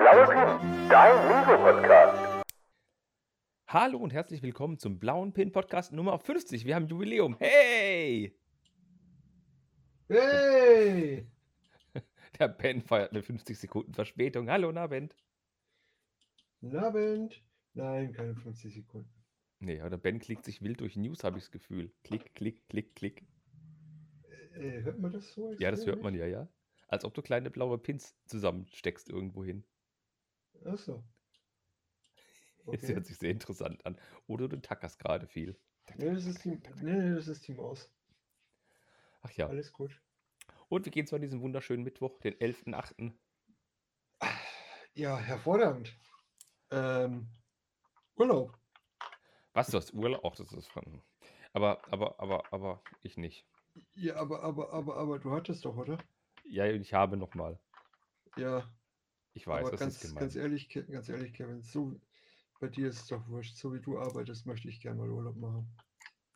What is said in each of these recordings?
blaue Pin, dein Lego-Podcast. Hallo und herzlich willkommen zum Blauen Pin Podcast Nummer 50. Wir haben Jubiläum. Hey! Hey! Der Ben feiert mit 50 Sekunden Verspätung. Hallo, na Ben. Guten Abend. Nein, keine 50 Sekunden. Nee, aber der Ben klickt sich wild durch News, habe ich das Gefühl. Klick, klick, klick, klick. Äh, hört man das so? Ja, das hört man ja, ja. Als ob du kleine blaue Pins zusammensteckst irgendwo hin. Achso. Jetzt hört sich sehr interessant an. Oder du tackerst gerade viel. Nee, das ist die, nee, das ist die Maus. Ach ja. Alles gut. Und wie geht's an diesem wunderschönen Mittwoch, den 11.8.? Ja, hervorragend. Ähm, Urlaub. Was, du hast Urlaub? Auch das ist von. Aber, aber, aber, aber ich nicht. Ja, aber, aber, aber, aber du hattest doch, oder? Ja, ich habe noch mal. Ja. Ich weiß, aber das ganz, ist gemein. ganz ehrlich, ganz ehrlich, Kevin, so bei dir ist es doch wurscht. So wie du arbeitest, möchte ich gerne mal Urlaub machen.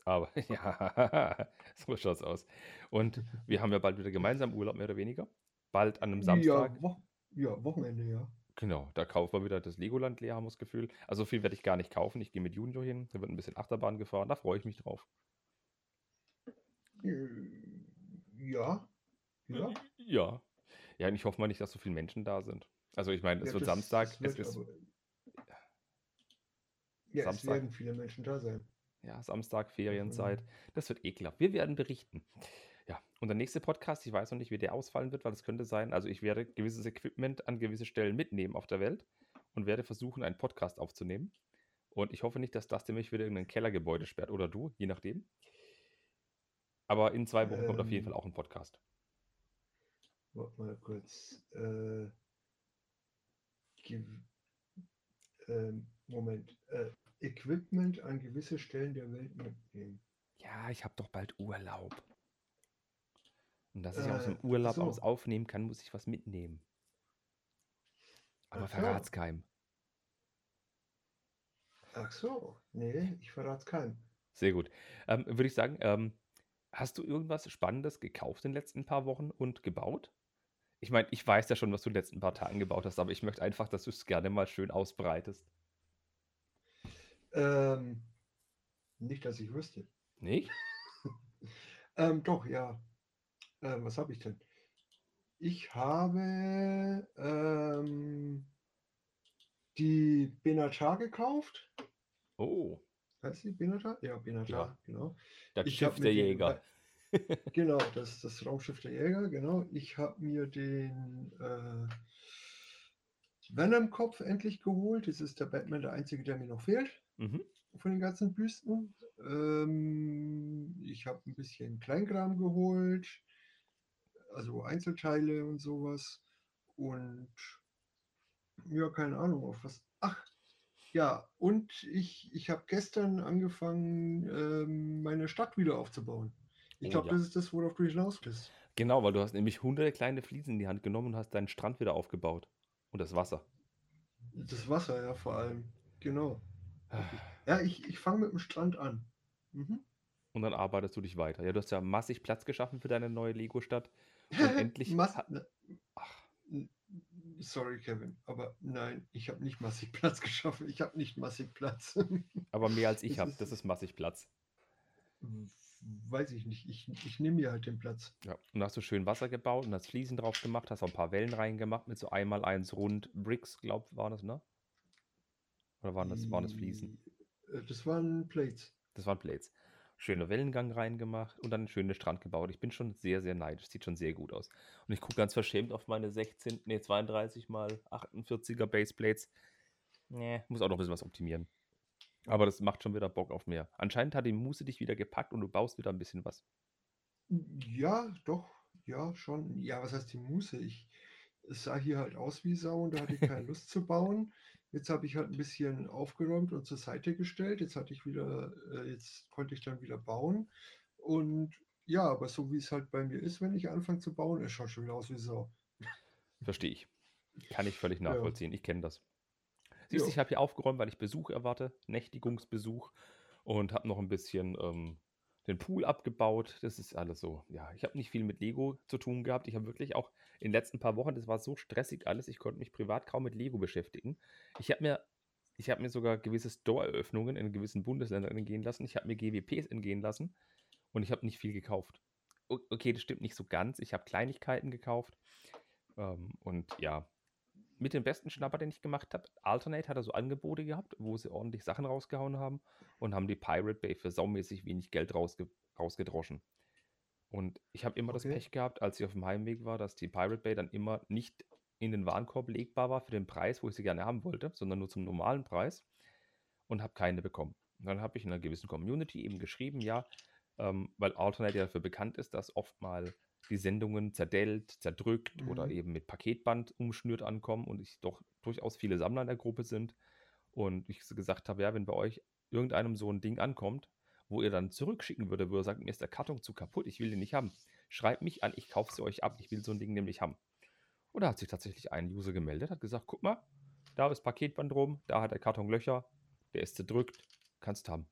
Aber ja, so schaut's aus. Und wir haben ja bald wieder gemeinsam Urlaub, mehr oder weniger. Bald an einem Samstag. Ja, Wo ja, Wochenende, ja. Genau, da kaufen wir wieder das Legoland leer, haben wir das Gefühl. Also viel werde ich gar nicht kaufen. Ich gehe mit Junior hin. Da wird ein bisschen Achterbahn gefahren. Da freue ich mich drauf. Äh, Ja. Ja. Ja. Ja, und ich hoffe mal nicht, dass so viele Menschen da sind. Also ich meine, es Ja, wird das- Samstag. das wird es ist aber- Ja, Samstag. es werden viele Menschen da sein. Ja, Samstag, Ferienzeit. Das wird ekelhaft. Wir werden berichten. Ja, und der nächste Podcast, ich weiß noch nicht, wie der ausfallen wird, weil es könnte sein, also ich werde gewisses Equipment an gewisse Stellen mitnehmen auf der Welt und werde versuchen, einen Podcast aufzunehmen. Und ich hoffe nicht, dass das mich wieder in ein Kellergebäude sperrt oder du, je nachdem. Aber in zwei Wochen kommt auf jeden Ähm. Fall auch ein Podcast. Warte mal kurz. Äh, ähm, Moment. Äh, Equipment an gewisse Stellen der Welt mitnehmen. Ja, ich habe doch bald Urlaub. Und dass ich aus dem Äh, Urlaub so. aus aufnehmen kann, muss ich was mitnehmen. Aber Ach verrat's keinem. Ach so. Nee, ich verrate es keinem. Sehr gut. Ähm, würde ich sagen, ähm, hast du irgendwas Spannendes gekauft in den letzten paar Wochen und gebaut? Ich meine, ich weiß ja schon, was du in den letzten paar Tagen gebaut hast, aber ich möchte einfach, dass du es gerne mal schön ausbreitest. Ähm, nicht, dass ich wüsste. Nicht? Ähm, doch, ja. Ähm, was habe ich denn? Ich habe ähm, die Benatar gekauft. Oh, Heißt die Benatar? Ja, Benatar, Ja. genau. das Ich Schiff der Jäger. Genau, das ist das Raumschiff der Jäger, genau. Ich habe mir den äh, Venom-Kopf endlich geholt. Das ist der Batman, der einzige, der mir noch fehlt Mhm. von den ganzen Büsten. Ähm, ich habe ein bisschen Kleinkram geholt, also Einzelteile und sowas. Und ja, keine Ahnung, auf was. Ach, ja, und ich, ich habe gestern angefangen, ähm, meine Stadt wieder aufzubauen. Ich glaube, ja. das ist das, worauf du hinaus bist. Genau, weil du hast nämlich hunderte kleine Fliesen in die Hand genommen und hast deinen Strand wieder aufgebaut. Und das Wasser. Das Wasser, ja, vor allem. Genau. Ah. Ja, ich, ich fange mit dem Strand an. Mhm. Und dann arbeitest du dich weiter. Ja, du hast ja massig Platz geschaffen für deine neue Lego-Stadt. Und endlich Mas ha- ne, Ach, Sorry, Kevin, aber nein, ich habe nicht massig Platz geschaffen. Ich habe nicht massig Platz. aber mehr als ich habe. Das ist massig Platz. Weiß ich nicht. Ich, ich nehme mir halt den Platz. Ja, und hast du schön Wasser gebaut und hast Fliesen drauf gemacht, hast auch ein paar Wellen reingemacht mit so einmal eins rund Bricks, glaub, war das, ne? Oder waren das, waren das Fliesen? Äh, Das waren Plates. Das waren Plates. Schöner Wellengang reingemacht und dann einen schönen Strand gebaut. Ich bin schon sehr, sehr neidisch. Sieht schon sehr gut aus. Und ich gucke ganz verschämt auf meine 16, nee, 32 mal 48er Baseplates. Nee, muss auch noch ein bisschen was optimieren. Aber das macht schon wieder Bock auf mehr. Anscheinend hat die Muße dich wieder gepackt und du baust wieder ein bisschen was. Ja, doch, ja, schon. Ja, was heißt die Muße? Ich, es sah hier halt aus wie Sau und da hatte ich keine Lust zu bauen. Jetzt habe ich halt ein bisschen aufgeräumt und zur Seite gestellt. Jetzt hatte ich wieder, äh, jetzt konnte ich dann wieder bauen. Und ja, aber so wie es halt bei mir ist, wenn ich anfange zu bauen, es schaut schon wieder aus wie Sau. Verstehe ich. Kann ich völlig Ja. nachvollziehen. Ich kenne das. Siehst Ja. ich habe hier aufgeräumt, weil ich Besuch erwarte, Nächtigungsbesuch und habe noch ein bisschen ähm, den Pool abgebaut. Das ist alles so. Ja, ich habe nicht viel mit Lego zu tun gehabt. Ich habe wirklich auch in den letzten paar Wochen, das war so stressig alles, ich konnte mich privat kaum mit Lego beschäftigen. Ich habe mir, ich habe mir sogar gewisse Store-Eröffnungen in gewissen Bundesländern entgehen lassen. Ich habe mir GWPs entgehen lassen und ich habe nicht viel gekauft. Okay, das stimmt nicht so ganz. Ich habe Kleinigkeiten gekauft. Ähm, und ja, mit dem besten Schnapper, den ich gemacht habe, Alternate hat er so Angebote gehabt, wo sie ordentlich Sachen rausgehauen haben und haben die Pirate Bay für saumäßig wenig Geld rausge rausgedroschen. Und ich habe immer das Okay. Pech gehabt, als ich auf dem Heimweg war, dass die Pirate Bay dann immer nicht in den Warenkorb legbar war für den Preis, wo ich sie gerne haben wollte, sondern nur zum normalen Preis und habe keine bekommen. Und dann habe ich in einer gewissen Community eben geschrieben, ja, ähm, weil Alternate ja dafür bekannt ist, dass oft mal die Sendungen zerdellt, zerdrückt oder Mhm. eben mit Paketband umschnürt ankommen und ich doch durchaus viele Sammler in der Gruppe sind. Und ich gesagt habe, ja, wenn bei euch irgendeinem so ein Ding ankommt, wo ihr dann zurückschicken würde, wo ihr sagt, mir ist der Karton zu kaputt, ich will den nicht haben, schreibt mich an, ich kaufe sie euch ab, ich will so ein Ding nämlich haben. Und da hat sich tatsächlich ein User gemeldet, hat gesagt, guck mal, da ist Paketband rum, da hat der Karton Löcher, der ist zerdrückt, kannst haben.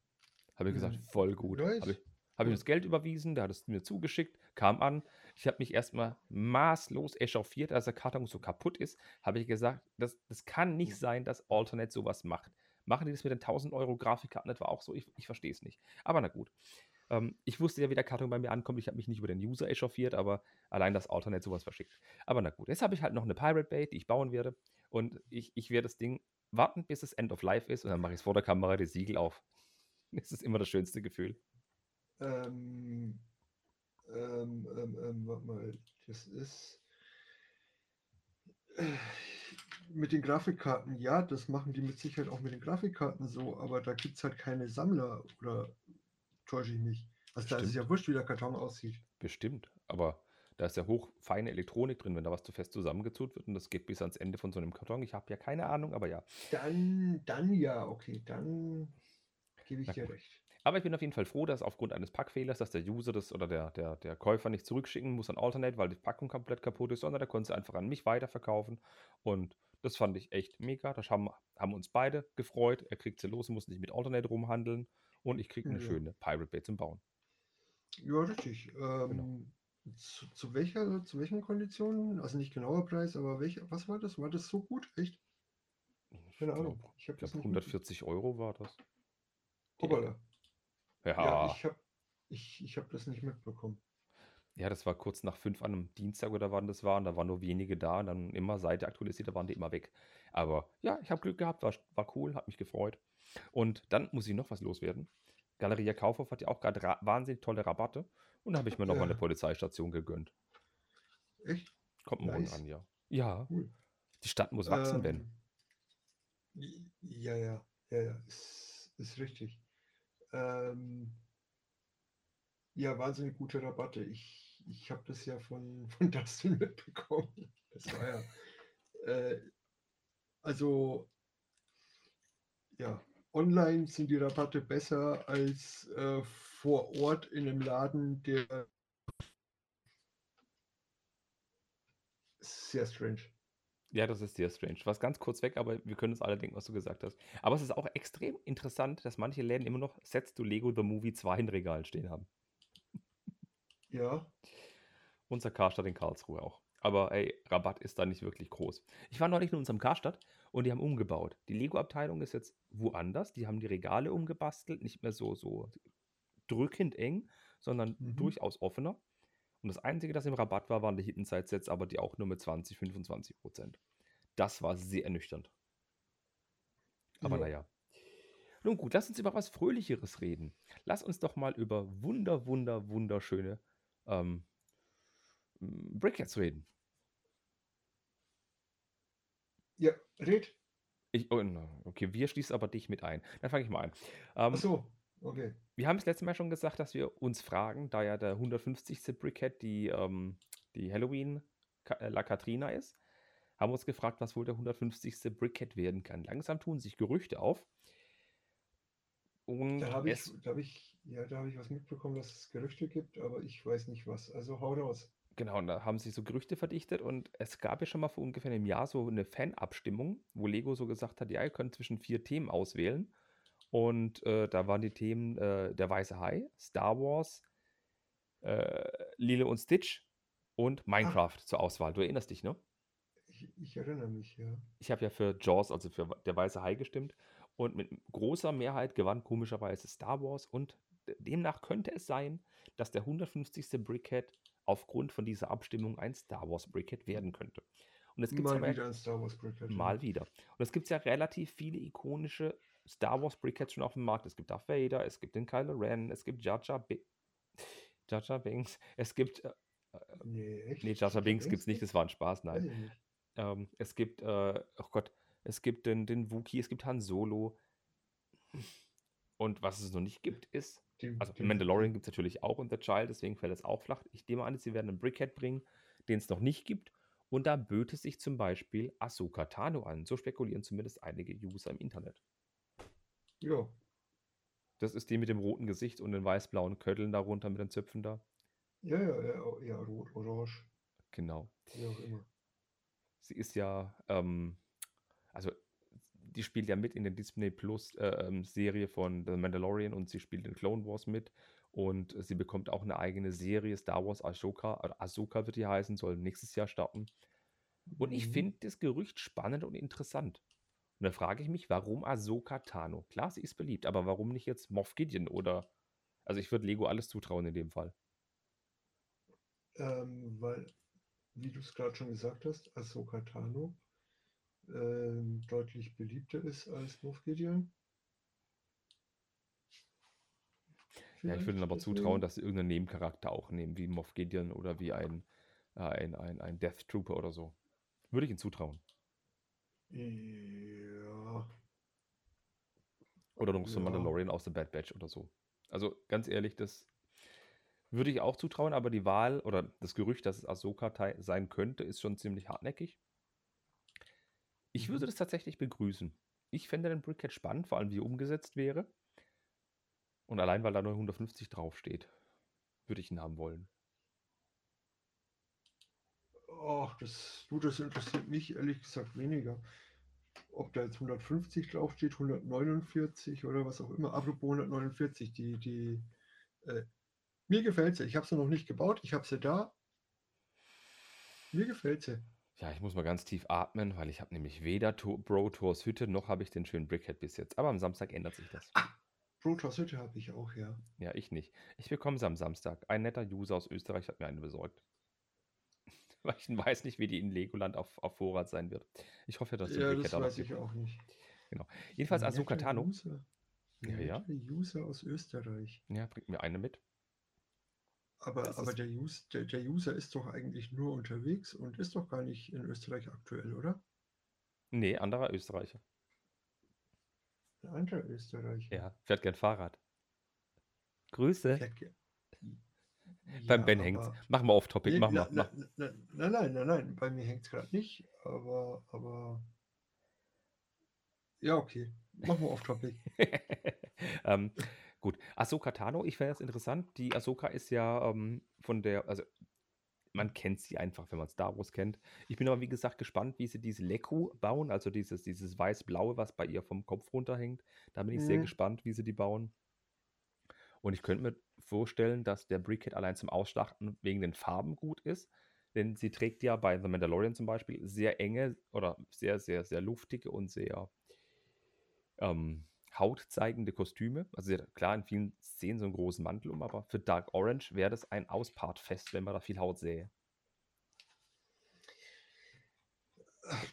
Habe ich gesagt, Mhm. voll gut. Nice. Habe ich, habe ihm Cool. das Geld überwiesen, der hat es mir zugeschickt, kam an. Ich habe mich erstmal maßlos echauffiert, als der Karton so kaputt ist. Habe ich gesagt, das, das kann nicht sein, dass Alternate sowas macht. Machen die das mit den 1000 Euro Grafikkarten etwa auch so? Ich, ich verstehe es nicht. Aber na gut. Ähm, ich wusste ja, wie der Karton bei mir ankommt. Ich habe mich nicht über den User echauffiert, aber allein das Alternate sowas verschickt. Aber na gut. Jetzt habe ich halt noch eine Pirate Bay, die ich bauen werde. Und ich, ich werde das Ding warten, bis es End of Life ist. Und dann mache ich es vor der Kamera die Siegel auf. Das ist immer das schönste Gefühl. Ähm, ähm, ähm, ähm, warte mal, das ist äh, mit den Grafikkarten, ja, das machen die mit Sicherheit auch mit den Grafikkarten so, aber da gibt es halt keine Sammler oder täusche ich mich. Also da ist es ja wurscht, wie der Karton aussieht. Bestimmt. Aber da ist ja hochfeine Elektronik drin, wenn da was zu fest zusammengezurrt wird und das geht bis ans Ende von so einem Karton. Ich habe ja keine Ahnung, aber ja. Dann, dann ja, okay, dann gebe ich Na dir gut. recht. Aber ich bin auf jeden Fall froh, dass aufgrund eines Packfehlers, dass der User das oder der, der, der Käufer nicht zurückschicken muss an Alternate, weil die Packung komplett kaputt ist, sondern der konnte sie einfach an mich weiterverkaufen. Und das fand ich echt mega. Das haben, haben uns beide gefreut. Er kriegt sie los, muss nicht mit Alternate rumhandeln. Und ich kriege eine Ja. schöne Pirate Bay zum Bauen. Ja, richtig. Ähm, zu, zu welcher, zu welchen Konditionen? Also nicht genauer Preis, aber welche, was war das? War das so gut? Echt? Ich Keine Ahnung. Ich habe ich das glaub, nicht mit- 140 Euro war das. Hoppala. Ja, Ja, ich habe ich, ich hab das nicht mitbekommen. Ja, das war kurz nach fünf an einem Dienstag oder wann das war. Und da waren nur wenige da und dann immer Seite aktualisiert, da waren die immer weg. Aber ja, ich habe Glück gehabt, war, war cool, hat mich gefreut. Und dann muss ich noch was loswerden. Galeria Kaufhof hat ja auch gerade ra- wahnsinnig tolle Rabatte. Und da habe ich mir noch mal eine Ja. Polizeistation gegönnt. Echt? Kommt morgen Nice. an, ja. Ja, Cool. die Stadt muss wachsen, Ben. Ähm, j- Ja, ja, ja, ja, ist, ist richtig. Ähm, ja, wahnsinnig gute Rabatte. Ich, ich habe das ja von, von Dustin mitbekommen. Das war ja. Äh, also, ja, online sind die Rabatte besser als äh, vor Ort in einem Laden, der sehr strange. Ja, das ist sehr strange. Was ganz kurz weg, aber wir können uns alle denken, was du gesagt hast. Aber es ist auch extrem interessant, dass manche Läden immer noch Sets to Lego The Movie 2 in Regalen stehen haben. Ja, Unser Karstadt in Karlsruhe auch. Aber ey, Rabatt ist da nicht wirklich groß. Ich war neulich in unserem Karstadt und die haben umgebaut. Die Lego-Abteilung ist jetzt woanders. Die haben die Regale umgebastelt, nicht mehr so, so drückend eng, sondern Mhm. durchaus offener. Und das Einzige, das im Rabatt war, waren die Hidden Side Sets, aber die auch nur mit 20, 25 Prozent. Das war sehr ernüchternd. Aber Ja. naja. Nun gut, lass uns über was Fröhlicheres reden. Lass uns doch mal über wunder, wunder, wunderschöne ähm, Brickheads reden. ja, red. Ich, oh, okay, wir schließen aber dich mit ein. Dann fange ich mal an. Ähm, Ach so, okay. Wir haben es letztes Mal schon gesagt, dass wir uns fragen, da ja der 150. Brickhead die, ähm, die Halloween äh, La Katrina ist, haben wir uns gefragt, was wohl der 150. Brickhead werden kann. Langsam tun sich Gerüchte auf. Und Da habe ich, da habe ich, ja, da habe ich was mitbekommen, dass es Gerüchte gibt, aber ich weiß nicht was. Also hau raus. genau, und da haben sich so Gerüchte verdichtet und es gab ja schon mal vor ungefähr einem Jahr so eine Fanabstimmung, wo Lego so gesagt hat, ja, ihr könnt zwischen vier Themen auswählen. Und äh, da waren die Themen äh, Der Weiße Hai, Star Wars, äh, Lilo und Stitch und Minecraft zur Auswahl. Du erinnerst dich, ne? Ich, ich erinnere mich, ja. Ich habe ja für Jaws, also für Der Weiße Hai gestimmt. Und mit großer Mehrheit gewann komischerweise Star Wars. Und demnach könnte es sein, dass der 150. Brickhead aufgrund von dieser Abstimmung ein Star Wars Brickhead werden könnte. Und es gibt Mal aber wieder ein Star Wars Brickhead. ja. mal wieder. Und es gibt ja relativ viele ikonische Star Wars Brickheads schon auf dem Markt. Es gibt Darth Vader, es gibt den Kylo Ren, es gibt Jar Jar, Bi Jar Jar Binks, es gibt, äh, Nee, echt? nee, Jar Jar Binks gibt es nicht, das war ein Spaß, nein. Ähm, es gibt, äh, oh Gott, es gibt den, den Wookie, es gibt Han Solo. Und was es noch nicht gibt, ist, also Mandalorian gibt es natürlich auch und The Child, deswegen fällt es auch flach. Ich nehme an, sie werden einen Brickhead bringen, den es noch nicht gibt. Und da böte sich zum Beispiel Ahsoka Tano an. So spekulieren zumindest einige User im Internet. Ja, Das ist die mit dem roten Gesicht und den weiß-blauen Kötteln darunter mit den Zöpfen da. ja, ja, ja, ja, rot, orange, Genau. wie auch immer. Sie ist ja, ähm, also die spielt ja mit in der Disney Plus äh, ähm, Serie von The Mandalorian und sie spielt in Clone Wars mit und sie bekommt auch eine eigene Serie, Star Wars Ahsoka, oder Ahsoka wird die heißen, soll nächstes Jahr starten. Und ich Mhm. finde das Gerücht spannend und interessant. Und da frage ich mich, warum Ahsoka Tano? Klar, sie ist beliebt, aber warum nicht jetzt Moff Gideon oder, also ich würde Lego alles zutrauen in dem Fall. Ähm, weil, wie du es gerade schon gesagt hast, Ahsoka Tano ähm, deutlich beliebter ist als Moff Gideon. Ja, ich würde ihnen aber zutrauen, dass sie irgendeinen Nebencharakter auch nehmen, wie Moff Gideon oder wie ein, äh, ein, ein, ein Death Trooper oder so. Würde ich ihnen zutrauen. Ja, Oder noch so ein Ja. Mandalorian aus The Bad Batch oder so. Also ganz ehrlich, das würde ich auch zutrauen, aber die Wahl oder das Gerücht, dass es Ahsoka sein könnte, ist schon ziemlich hartnäckig. Ich würde Mhm. das tatsächlich begrüßen. Ich fände den Brickhead spannend, vor allem wie er umgesetzt wäre. Und allein, weil da nur 150 draufsteht, würde ich ihn haben wollen. Ach, das, du, das interessiert mich ehrlich gesagt weniger. Ob da jetzt 150 draufsteht, 149 oder was auch immer. Apropos 149, die, die, äh, mir gefällt sie. Ich habe sie noch nicht gebaut, ich habe sie da. Mir gefällt sie. Ja, ich muss mal ganz tief atmen, weil ich habe nämlich weder to Bro Tours Hütte noch habe ich den schönen Brickhead bis jetzt. Aber am Samstag ändert sich das. Protoss Hütte habe ich auch, ja. Ja, ich nicht. Ich bekomme sie am Samstag. Ein netter User aus Österreich hat mir eine besorgt. Weil ich weiß nicht, wie die in Legoland auf, auf Vorrat sein wird. Ich hoffe, dass Ja, das weiß ich auch nicht. Jedenfalls Ein Ahsoka netter Tano. Ja, ja. User aus Österreich. Ja, bringt mir eine mit. Aber, Das aber der, Us der, der User ist doch eigentlich nur unterwegs und ist doch gar nicht in Österreich aktuell, oder? Nee, anderer Österreicher. Ein anderer Österreicher. Ja, fährt gern Fahrrad. Grüße. Fährt Beim Ja, Ben hängt's. aber- Mach mal auf Topic, Nee, mach na, mal. Mach. na, nein, nein, nein, bei mir hängt es gerade nicht, aber, aber ja, okay. Machen wir auf Topic. ähm, gut, Ahsoka Tano, ich fände das interessant. Die Ahsoka ist ja ähm, von der, also man kennt sie einfach, wenn man Star Wars kennt. Ich bin aber, wie gesagt, gespannt, wie sie diese Leku bauen, also dieses, dieses weiß-blaue, was bei ihr vom Kopf runterhängt. Da bin ich sehr Mhm. gespannt, wie sie die bauen. Und ich könnte mir vorstellen, dass der Brickhead allein zum Ausschlachten wegen den Farben gut ist. Denn sie trägt ja bei The Mandalorian zum Beispiel sehr enge oder sehr, sehr, sehr luftige und sehr ähm, hautzeigende Kostüme. Also sie hat klar in vielen Szenen so einen großen Mantel um, aber für Dark Orange wäre das ein Auspartfest, wenn man da viel Haut sähe.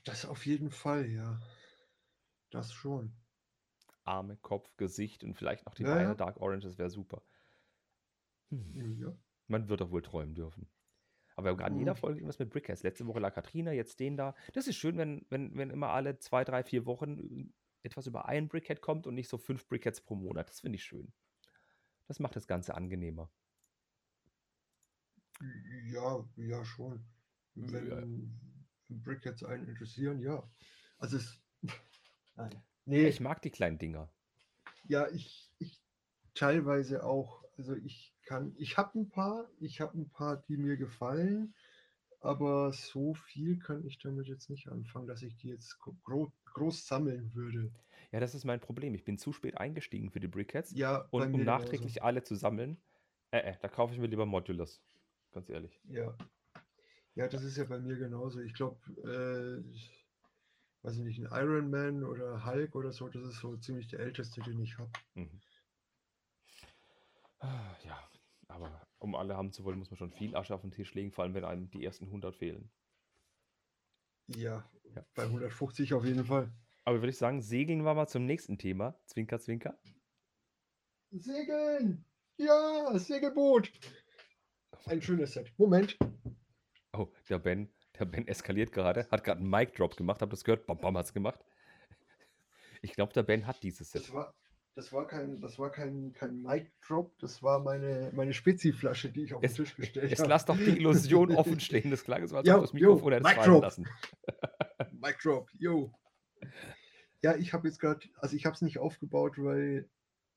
Das auf jeden Fall, ja. Das schon. Arme, Kopf, Gesicht und vielleicht noch die Ja, Beine. Dark Orange, das wäre super. Ja. Man wird doch wohl träumen dürfen. Aber wir haben gerade in jeder. Folge irgendwas mit Brickheads. Letzte Woche lag Katrina, jetzt den da. Das ist schön, wenn, wenn, wenn immer alle zwei, drei, vier Wochen etwas über ein Brickhead kommt und nicht so fünf Brickheads pro Monat. Das finde ich schön. Das macht das Ganze angenehmer. Ja, ja, schon. Wenn Ja. Brickheads einen interessieren, ja. Also es. Nein. Nee, Ich mag die kleinen Dinger. ja, ich, ich teilweise auch. Also ich kann, ich habe ein paar, ich habe ein paar, die mir gefallen, aber so viel kann ich damit jetzt nicht anfangen, dass ich die jetzt gro groß sammeln würde. Ja, das ist mein Problem. Ich bin zu spät eingestiegen für die Brickheads. Ja, Und um mir genauso. nachträglich alle zu sammeln, äh, äh, da kaufe ich mir lieber Modulus. Ganz ehrlich. Ja. Ja, das ist ja bei mir genauso. Ich glaube, äh, weiß ich nicht, ein Iron Man oder Hulk oder so, das ist so ziemlich der älteste, den ich habe. Mhm. Ah, Ja, aber um alle haben zu wollen, muss man schon viel Asche auf den Tisch legen, vor allem wenn einem die ersten 100 fehlen. Ja, Ja. bei 150 auf jeden Fall. Aber würde ich sagen, segeln wir mal zum nächsten Thema. Zwinker, zwinker. Segeln! Ja, Segelboot! Ein schönes Set. Moment. Oh, der Ben, der Ben eskaliert gerade, hat gerade einen Mic-Drop gemacht, habt das gehört? Bam, bam, hat's gemacht. Ich glaube, der Ben hat dieses Set. Das war, das war kein, das war kein, kein Mic Drop, das war meine, meine Spezi-Flasche, die ich auf Es- den Tisch gestellt Jetzt habe. lass doch die Illusion offen stehen. Das klang so, als Ja, ob du das Mikrofon Mic fallen lassen. Mic Drop, yo. Ja, ich habe jetzt gerade, also ich habe es nicht aufgebaut, weil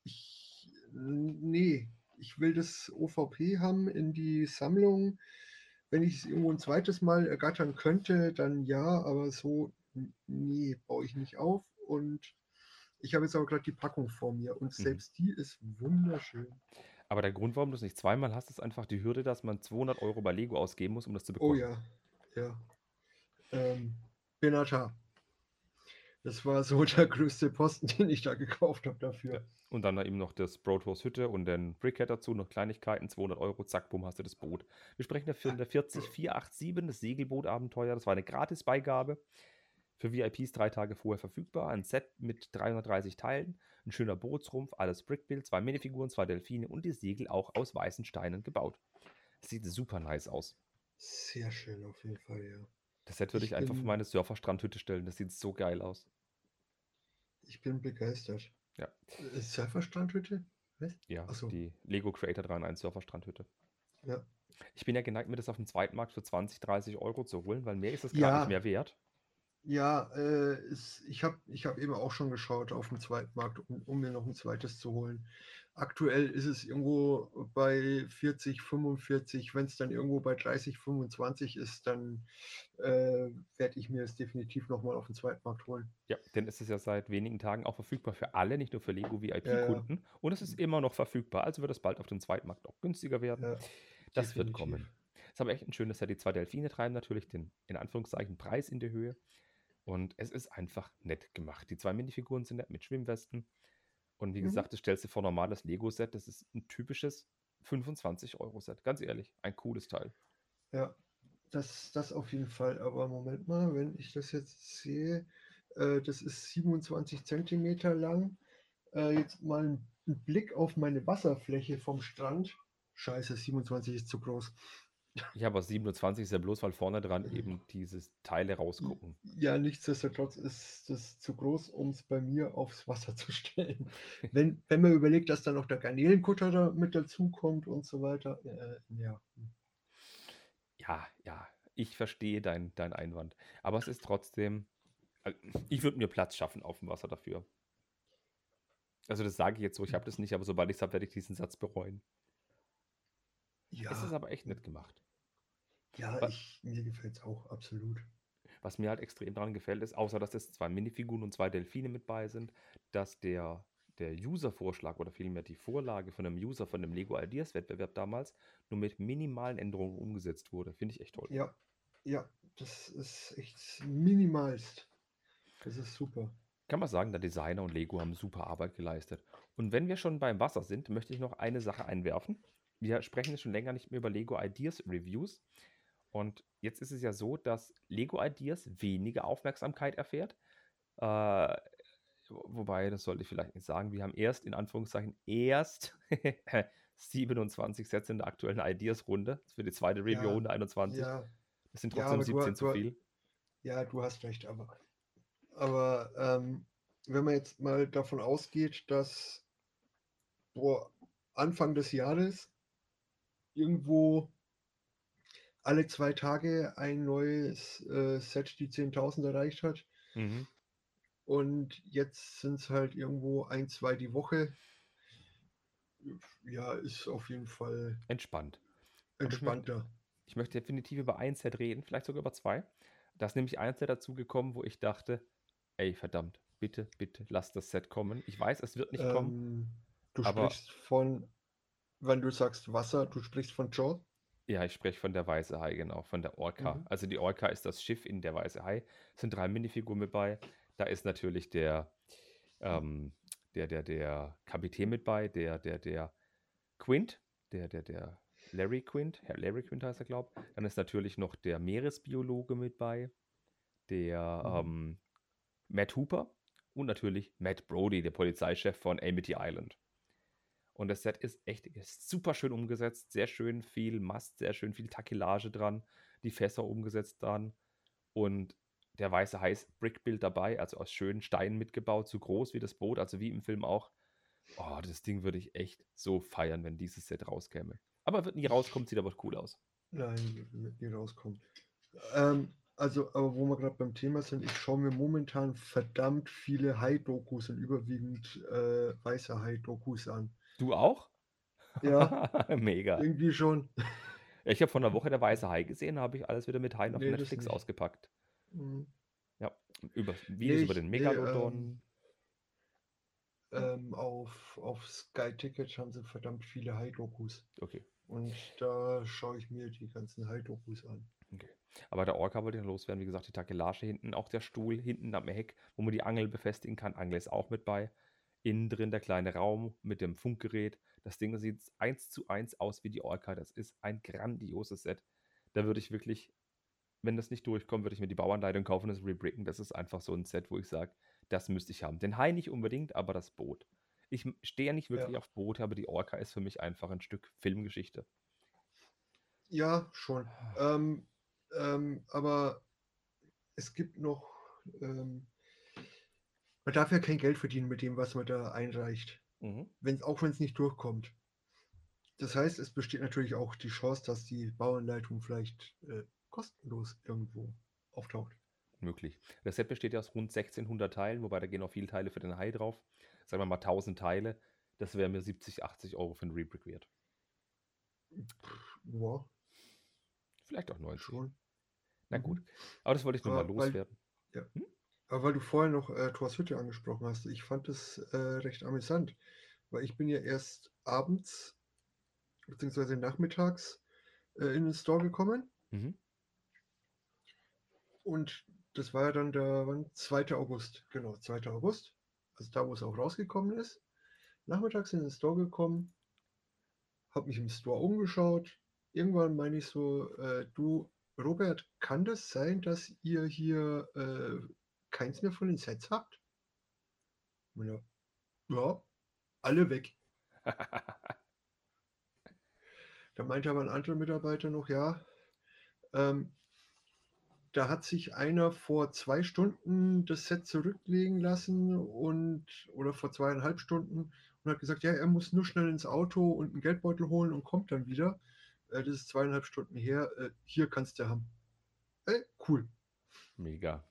ich, nee, ich will das OVP haben in die Sammlung. Wenn ich es irgendwo ein zweites Mal ergattern könnte, dann ja, aber so, nee, baue ich nicht auf. Und ich habe jetzt aber gerade die Packung vor mir und Mhm. selbst die ist wunderschön. Aber der Grund, warum du es nicht zweimal hast, ist einfach die Hürde, dass man 200 Euro bei Lego ausgeben muss, um das zu Oh bekommen. ja, ja. Ähm, Benata. Das war so der größte Posten, den ich da gekauft habe dafür. Und dann eben noch das Broadhouse Hütte und den Brickhead dazu, noch Kleinigkeiten, 200 Euro, zack, bumm, hast du das Boot. Wir sprechen dafür in der 40487, das Segelboot-Abenteuer. Das war eine Gratisbeigabe. Für VIPs drei Tage vorher verfügbar. Ein Set mit 330 Teilen, ein schöner Bootsrumpf, alles Brickbuild, zwei Minifiguren, zwei Delfine und die Segel auch aus weißen Steinen gebaut. Das sieht super nice aus. Sehr schön auf jeden Fall, ja. Das Set würde ich, Ich einfach für meine Surferstrandhütte stellen. Das sieht so geil aus. Ich bin begeistert. Ja. Surferstrandhütte? Was? Ja, so. die Lego Creator 3.1 Surferstrandhütte. Ja. Ich bin ja geneigt, mir das auf dem Zweitmarkt für 20, 30 Euro zu holen, weil mehr ist es Ja. nicht mehr wert. Ja, äh, es, ich habe ich hab eben auch schon geschaut auf dem Zweitmarkt, um, um mir noch ein zweites zu holen. Aktuell ist es irgendwo bei 40, 45. Wenn es dann irgendwo bei 30, 25 ist, dann äh, werde ich mir es definitiv nochmal auf dem Zweitmarkt holen. Ja, denn es ist ja seit wenigen Tagen auch verfügbar für alle, nicht nur für Lego Ja, ja. VIP-Kunden. Und es ist immer noch verfügbar, also wird es bald auf dem Zweitmarkt auch günstiger werden. Ja, das wird definitiv. kommen. Ist aber echt ein schönes Set. Die zwei Delfine treiben natürlich den, in Anführungszeichen, Preis in die Höhe. Und es ist einfach nett gemacht. Die zwei Minifiguren sind nett mit Schwimmwesten. Und wie Mhm. gesagt, das stellst du vor normales Lego-Set. Das ist ein typisches 25-Euro-Set. Ganz ehrlich, ein cooles Teil. Ja, das, das auf jeden Fall. Aber Moment mal, wenn ich das jetzt sehe, äh, das ist 27 Zentimeter lang. Äh, jetzt mal ein, ein Blick auf meine Wasserfläche vom Strand. Scheiße, 27 ist zu groß. Ja, aber 27 ist ja bloß, weil vorne dran eben diese Teile rausgucken. Ja, nichtsdestotrotz ist das zu groß, um es bei mir aufs Wasser zu stellen. Wenn, wenn man überlegt, dass dann noch der Garnelenkutter da mit dazukommt und so weiter. Äh, ja. Ja, ja, ich verstehe dein, dein Einwand. Aber es ist trotzdem, also, ich würde mir Platz schaffen auf dem Wasser dafür. Also das sage ich jetzt so, ich habe das nicht, aber sobald ich es habe, werde ich diesen Satz bereuen. Ja, Es ist aber echt nett gemacht. ja wa- ich, mir gefällt es auch absolut. Was mir halt extrem daran gefällt, ist, außer dass es zwei Minifiguren und zwei Delfine mit bei sind, dass der, der User-Vorschlag oder vielmehr die Vorlage von einem User von dem Lego Ideas-Wettbewerb damals nur mit minimalen Änderungen umgesetzt wurde. Finde ich echt toll. Ja, ja, das ist echt minimalst. Das ist super. Kann man sagen, der Designer und Lego haben super Arbeit geleistet. Und wenn wir schon beim Wasser sind, möchte ich noch eine Sache einwerfen. Wir sprechen jetzt schon länger nicht mehr über Lego Ideas Reviews. Und jetzt ist es ja so, dass Lego Ideas weniger Aufmerksamkeit erfährt. Äh, wobei, das sollte ich vielleicht nicht sagen. Wir haben erst, in Anführungszeichen, erst 27 Sätze in der aktuellen Ideas-Runde. Für die zweite Review-Runde 21. Ja, Das sind Ja, trotzdem du- 17 zu du- viel. ja, du hast recht, aber, aber ähm, wenn man jetzt mal davon ausgeht, dass boah, Anfang des Jahres irgendwo alle zwei Tage ein neues äh, Set die 10.000 erreicht hat Mhm. und jetzt sind es halt irgendwo ein, zwei die Woche. Ja, ist auf jeden Fall Entspannt. ich möchte- entspannter. Ich möchte definitiv über ein Set reden, vielleicht sogar über zwei. Da ist nämlich ein Set dazu gekommen, wo ich dachte, ey, verdammt, bitte, bitte, lass das Set kommen. Ich weiß, es wird nicht kommen. Ähm, du aber- sprichst von, wenn du sagst Wasser, du sprichst von Jaws? Ja, ich spreche von der Weiße Hai, genau, von der Orca. Mhm. Also die Orca ist das Schiff in der Weiße Hai. Es sind drei Minifiguren mit bei. Da ist natürlich der, ähm, der, der, der Kapitän mit bei, der, der, der Quint, der, der, der Larry Quint, Herr Larry Quint heißt er, glaube Dann ist natürlich noch der Meeresbiologe mit bei, der Mhm. ähm, Matt Hooper und natürlich Matt Brody, der Polizeichef von Amity Island. Und das Set ist echt ist super schön umgesetzt, sehr schön viel Mast, sehr schön viel Takillage dran, die Fässer umgesetzt dran und der weiße Heiß Brickbild dabei, also aus schönen Steinen mitgebaut, so groß wie das Boot, also wie im Film auch. Oh, das Ding würde ich echt so feiern, wenn dieses Set rauskäme. Aber wird nie rauskommen, sieht aber cool aus. Nein, wird nie rauskommen. Ähm, also, aber wo wir gerade beim Thema sind, ich schaue mir momentan verdammt viele Hai-Dokus und überwiegend äh, weiße Hai-Dokus an. Du auch? Ja, Mega. irgendwie schon. Ich habe von der Woche der weiße Hai gesehen, habe ich alles wieder mit Haien auf Nee, Netflix ausgepackt. Mhm. Ja, über Videos über ich- den nee, Megalodon. Ähm, auf, auf Sky Ticket haben sie verdammt viele Hai-Dokus. Okay. Und da schaue ich mir die ganzen Hai-Dokus an. Aber der Orca wollte noch loswerden. Wie gesagt, die Takelage hinten, auch der Stuhl hinten am Heck, wo man die Angel befestigen kann. Angel ist auch mit bei. Innen drin der kleine Raum mit dem Funkgerät. Das Ding sieht eins zu eins aus wie die Orca. Das ist ein grandioses Set. Da würde ich wirklich, wenn das nicht durchkommt, würde ich mir die Bauanleitung kaufen und das rebricken. Das ist einfach so ein Set, wo ich sage, das müsste ich haben. Den Hai nicht unbedingt, aber das Boot. Ich stehe ja nicht wirklich Ja. auf Boote, aber die Orca ist für mich einfach ein Stück Filmgeschichte. Ja, schon. Ähm, ähm, aber es gibt noch, ähm, man darf ja kein Geld verdienen mit dem, was man da einreicht, Mhm. wenn, auch wenn es nicht durchkommt. Das heißt, es besteht natürlich auch die Chance, dass die Bauanleitung vielleicht äh, kostenlos irgendwo auftaucht. möglich. Das Set besteht ja aus rund 1600 Teilen, wobei da gehen auch viele Teile für den Hai drauf. Sagen wir mal 1000 Teile. Das wäre mir 70, 80 Euro für einen Rebrick wert. Ja, Vielleicht auch 90. schon. Na Mhm. gut. Aber das wollte ich nur mal Aber weil- loswerden. Aber weil du vorher noch äh, Thors Hütte angesprochen hast, ich fand es äh, recht amüsant, weil ich bin ja erst abends beziehungsweise nachmittags äh, in den Store gekommen Mhm. und das war ja dann der wann? 2. August, genau, 2. August, also da, wo es auch rausgekommen ist. Nachmittags in den Store gekommen, habe mich im Store umgeschaut. Irgendwann meine ich so, äh, du, Robert, kann das sein, dass ihr hier äh, keins mehr von den Sets habt? Er, ja, alle weg. Da meinte aber ein anderer Mitarbeiter noch, ja, ähm, da hat sich einer vor zwei Stunden das Set zurücklegen lassen und oder vor zweieinhalb Stunden und hat gesagt, ja, er muss nur schnell ins Auto und einen Geldbeutel holen und kommt dann wieder. Äh, das ist zweieinhalb Stunden her. Äh, hier kannst du haben. Ey, cool. Mega.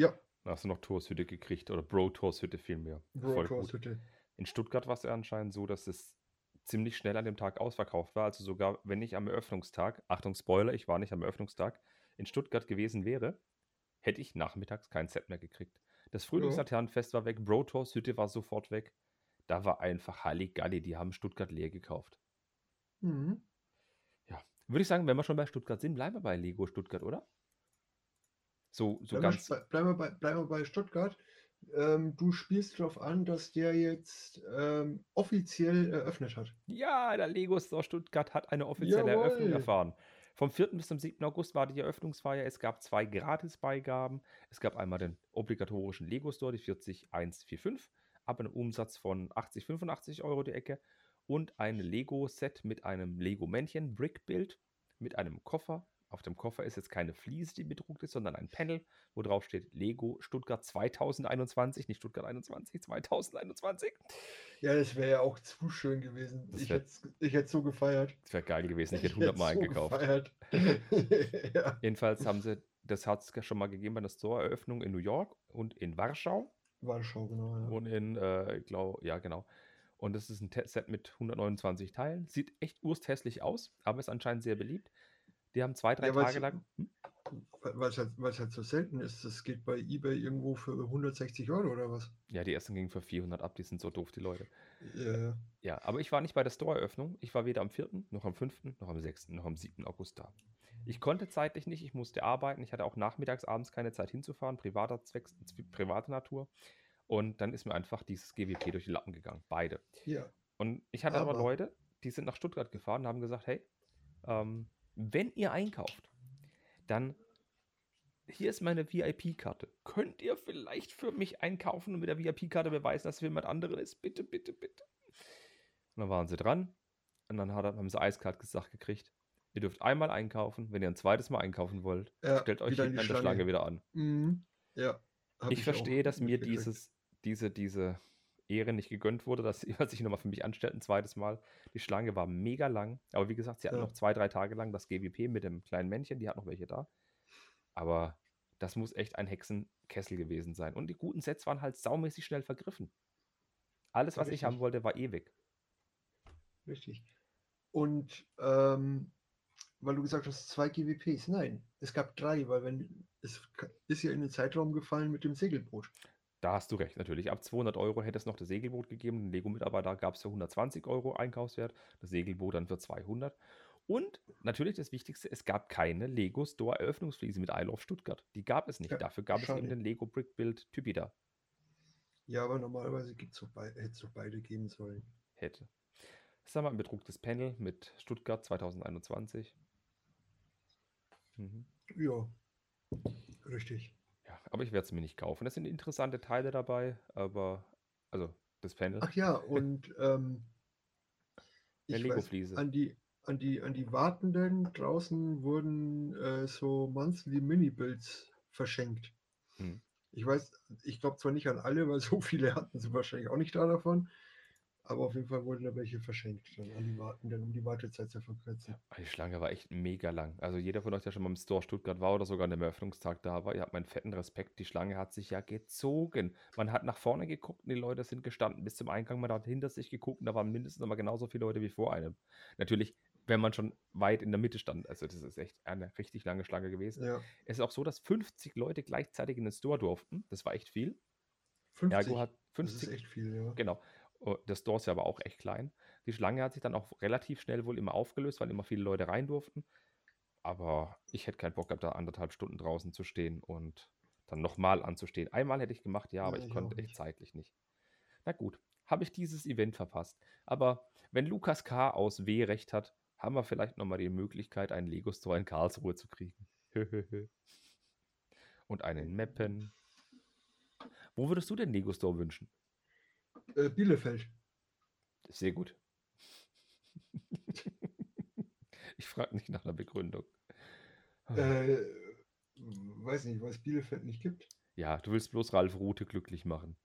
Ja, Da hast du noch Torshütte gekriegt oder Bro Torshütte vielmehr. Bro Voll Tours gut. Hütte. In Stuttgart war es ja anscheinend so, dass es ziemlich schnell an dem Tag ausverkauft war. Also sogar wenn ich am Eröffnungstag, Achtung Spoiler, ich war nicht am Eröffnungstag, in Stuttgart gewesen wäre, hätte ich nachmittags kein Set mehr gekriegt. Das Frühlingslaternenfest war weg, Bro Tours Hütte war sofort weg. Da war einfach Halligalli, die haben Stuttgart leer gekauft. Mhm. Ja, würde ich sagen, wenn wir schon bei Stuttgart sind, bleiben wir bei Lego Stuttgart, oder? So, so Bleiben, ganz. wir, bleiben, wir bei, bleiben wir bei Stuttgart. Ähm, du spielst darauf an, dass der jetzt ähm, offiziell eröffnet hat. Ja, der Lego Store Stuttgart hat eine offizielle Eröffnung Jawohl. erfahren. Vom 4. bis zum 7. August war die Eröffnungsfeier. Es gab zwei Gratisbeigaben. Es gab einmal den obligatorischen Lego Store, die 40145, ab einem Umsatz von 80, 85 Euro die Ecke. Und ein Lego-Set mit einem Lego-Männchen, Brick-Bild, mit einem Koffer. Auf dem Koffer ist jetzt keine Fliese, die bedruckt ist, sondern ein Panel, wo drauf steht Lego Stuttgart 2021, nicht Stuttgart 21, 2021. Ja, das wäre ja auch zu schön gewesen. Das Ich hätte hätt's so gefeiert. Das wäre geil gewesen. Ich hätte hätt's 100 Mal so eingekauft. ja. Jedenfalls haben sie, das hat es schon mal gegeben bei der Store-Eröffnung in New York und in Warschau Warschau, genau. Ja. und in, äh, ich glaube, ja, genau. Und das ist ein Set mit 129 Teilen. Sieht echt ursthässlich aus, aber ist anscheinend sehr beliebt. Die haben zwei, drei Ja, Tage lang. Hm? Weil es halt, halt so selten ist. Das geht bei eBay irgendwo für 160 Euro oder was? Ja, die ersten gingen für 400 ab, die sind so doof, die Leute. Ja, Ja, aber ich war nicht bei der Store-Eröffnung. Ich war weder am 4., noch am 5., noch am 6., noch am 7. August da. Ich konnte zeitlich nicht, ich musste arbeiten. Ich hatte auch nachmittags, abends keine Zeit hinzufahren, privater Zwecks, zw- private Natur. Und dann ist mir einfach dieses GWP durch die Lappen gegangen. Beide. ja. Und ich hatte aber, Aber- Leute, die sind nach Stuttgart gefahren und haben gesagt, hey, ähm, wenn ihr einkauft, dann hier ist meine VIP-Karte. Könnt ihr vielleicht für mich einkaufen und mit der VIP-Karte beweisen, dass es für jemand anderen ist? Bitte, bitte, bitte. Und dann waren sie dran und dann hat, haben sie eiskalt gesagt gekriegt, ihr dürft einmal einkaufen, wenn ihr ein zweites Mal einkaufen wollt, Ja, stellt euch hinten an der Schlange wieder an. Mhm. Ja. Ich auch verstehe, dass mir dieses, diese, diese Ehre nicht gegönnt wurde, dass sie sich nochmal für mich anstellt, ein zweites Mal. Die Schlange war mega lang, aber wie gesagt, sie hatten Ja. noch zwei, drei Tage lang das GWP mit dem kleinen Männchen, die hat noch welche da. Aber das muss echt ein Hexenkessel gewesen sein. Und die guten Sets waren halt saumäßig schnell vergriffen. Alles, was ich Richtig. haben wollte, war ewig. Richtig. Und ähm, weil du gesagt hast, zwei GWPs. Nein, es gab drei, weil wenn es ist ja in den Zeitraum gefallen mit dem Segelboot. Da hast du recht, natürlich. Ab 200 Euro hätte es noch das Segelboot gegeben. Den Lego-Mitarbeiter gab es für 120 Euro Einkaufswert, das Segelboot dann für 200. Und natürlich das Wichtigste, es gab keine Lego Store Eröffnungsfliese mit Isle of Stuttgart. Die gab es nicht. Ja, Dafür gab es schade. eben den Lego Brick Build Typida. Ja, aber normalerweise gibt's so bei, hätte es so beide geben sollen. Hätte. Das haben wir ein bedrucktes Panel mit Stuttgart 2021. Mhm. Ja, richtig. Aber ich werde es mir nicht kaufen. Es sind interessante Teile dabei, aber also das Panel. Ach ja, und ähm, ich weiß, an die, an, die, an die Wartenden draußen wurden äh, so Monthly Mini-Builds verschenkt. Hm. Ich weiß, ich glaube zwar nicht an alle, weil so viele hatten sie wahrscheinlich auch nicht da davon, aber auf jeden Fall wurden da welche verschenkt dann an die Wartenden, um die Wartezeit zu verkürzen. Die Schlange war echt mega lang. Also jeder von euch, der schon mal im Store Stuttgart war oder sogar an dem Eröffnungstag da war, ihr habt meinen fetten Respekt. Die Schlange hat sich ja gezogen. Man hat nach vorne geguckt und die Leute sind gestanden bis zum Eingang. Man hat hinter sich geguckt und da waren mindestens mal genauso viele Leute wie vor einem. Natürlich, wenn man schon weit in der Mitte stand. Also das ist echt eine richtig lange Schlange gewesen. Ja, Es ist auch so, dass 50 Leute gleichzeitig in den Store durften. Das war echt viel. 50. Ergo hat das ist 50 echt viel, ja. Genau. Oh, Der Store ist ja aber auch echt klein. Die Schlange hat sich dann auch relativ schnell wohl immer aufgelöst, weil immer viele Leute rein durften. Aber ich hätte keinen Bock gehabt, da anderthalb Stunden draußen zu stehen und dann nochmal anzustehen. Einmal hätte ich gemacht, ja, aber Ja, ich ich konnte echt zeitlich nicht. Na gut, habe ich dieses Event verpasst. Aber wenn Lukas K. aus W. recht hat, haben wir vielleicht nochmal die Möglichkeit, einen Lego-Store in Karlsruhe zu kriegen. und einen Meppen. Wo würdest du den Lego-Store wünschen? Äh, Bielefeld. Sehr gut. ich frage nicht nach einer Begründung. Äh, weiß nicht, weil es Bielefeld nicht gibt. Ja, du willst bloß Ralf Rute glücklich machen.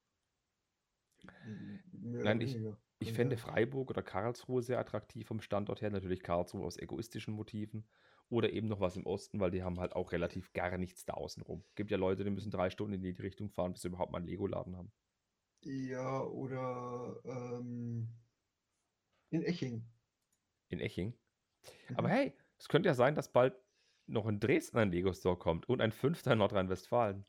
Mehr Nein, ich- weniger. Ich fände. Freiburg oder Karlsruhe sehr attraktiv vom Standort her. Natürlich Karlsruhe aus egoistischen Motiven. Oder eben noch was im Osten, weil die haben halt auch relativ gar nichts da außenrum. Gibt ja Leute, die müssen drei Stunden in die Richtung fahren, bis sie überhaupt mal einen Lego-Laden haben. Ja, oder ähm, in Eching. In Eching. Aber Mhm. hey, es könnte ja sein, dass bald noch in Dresden ein Lego-Store kommt und ein fünfter in Nordrhein-Westfalen.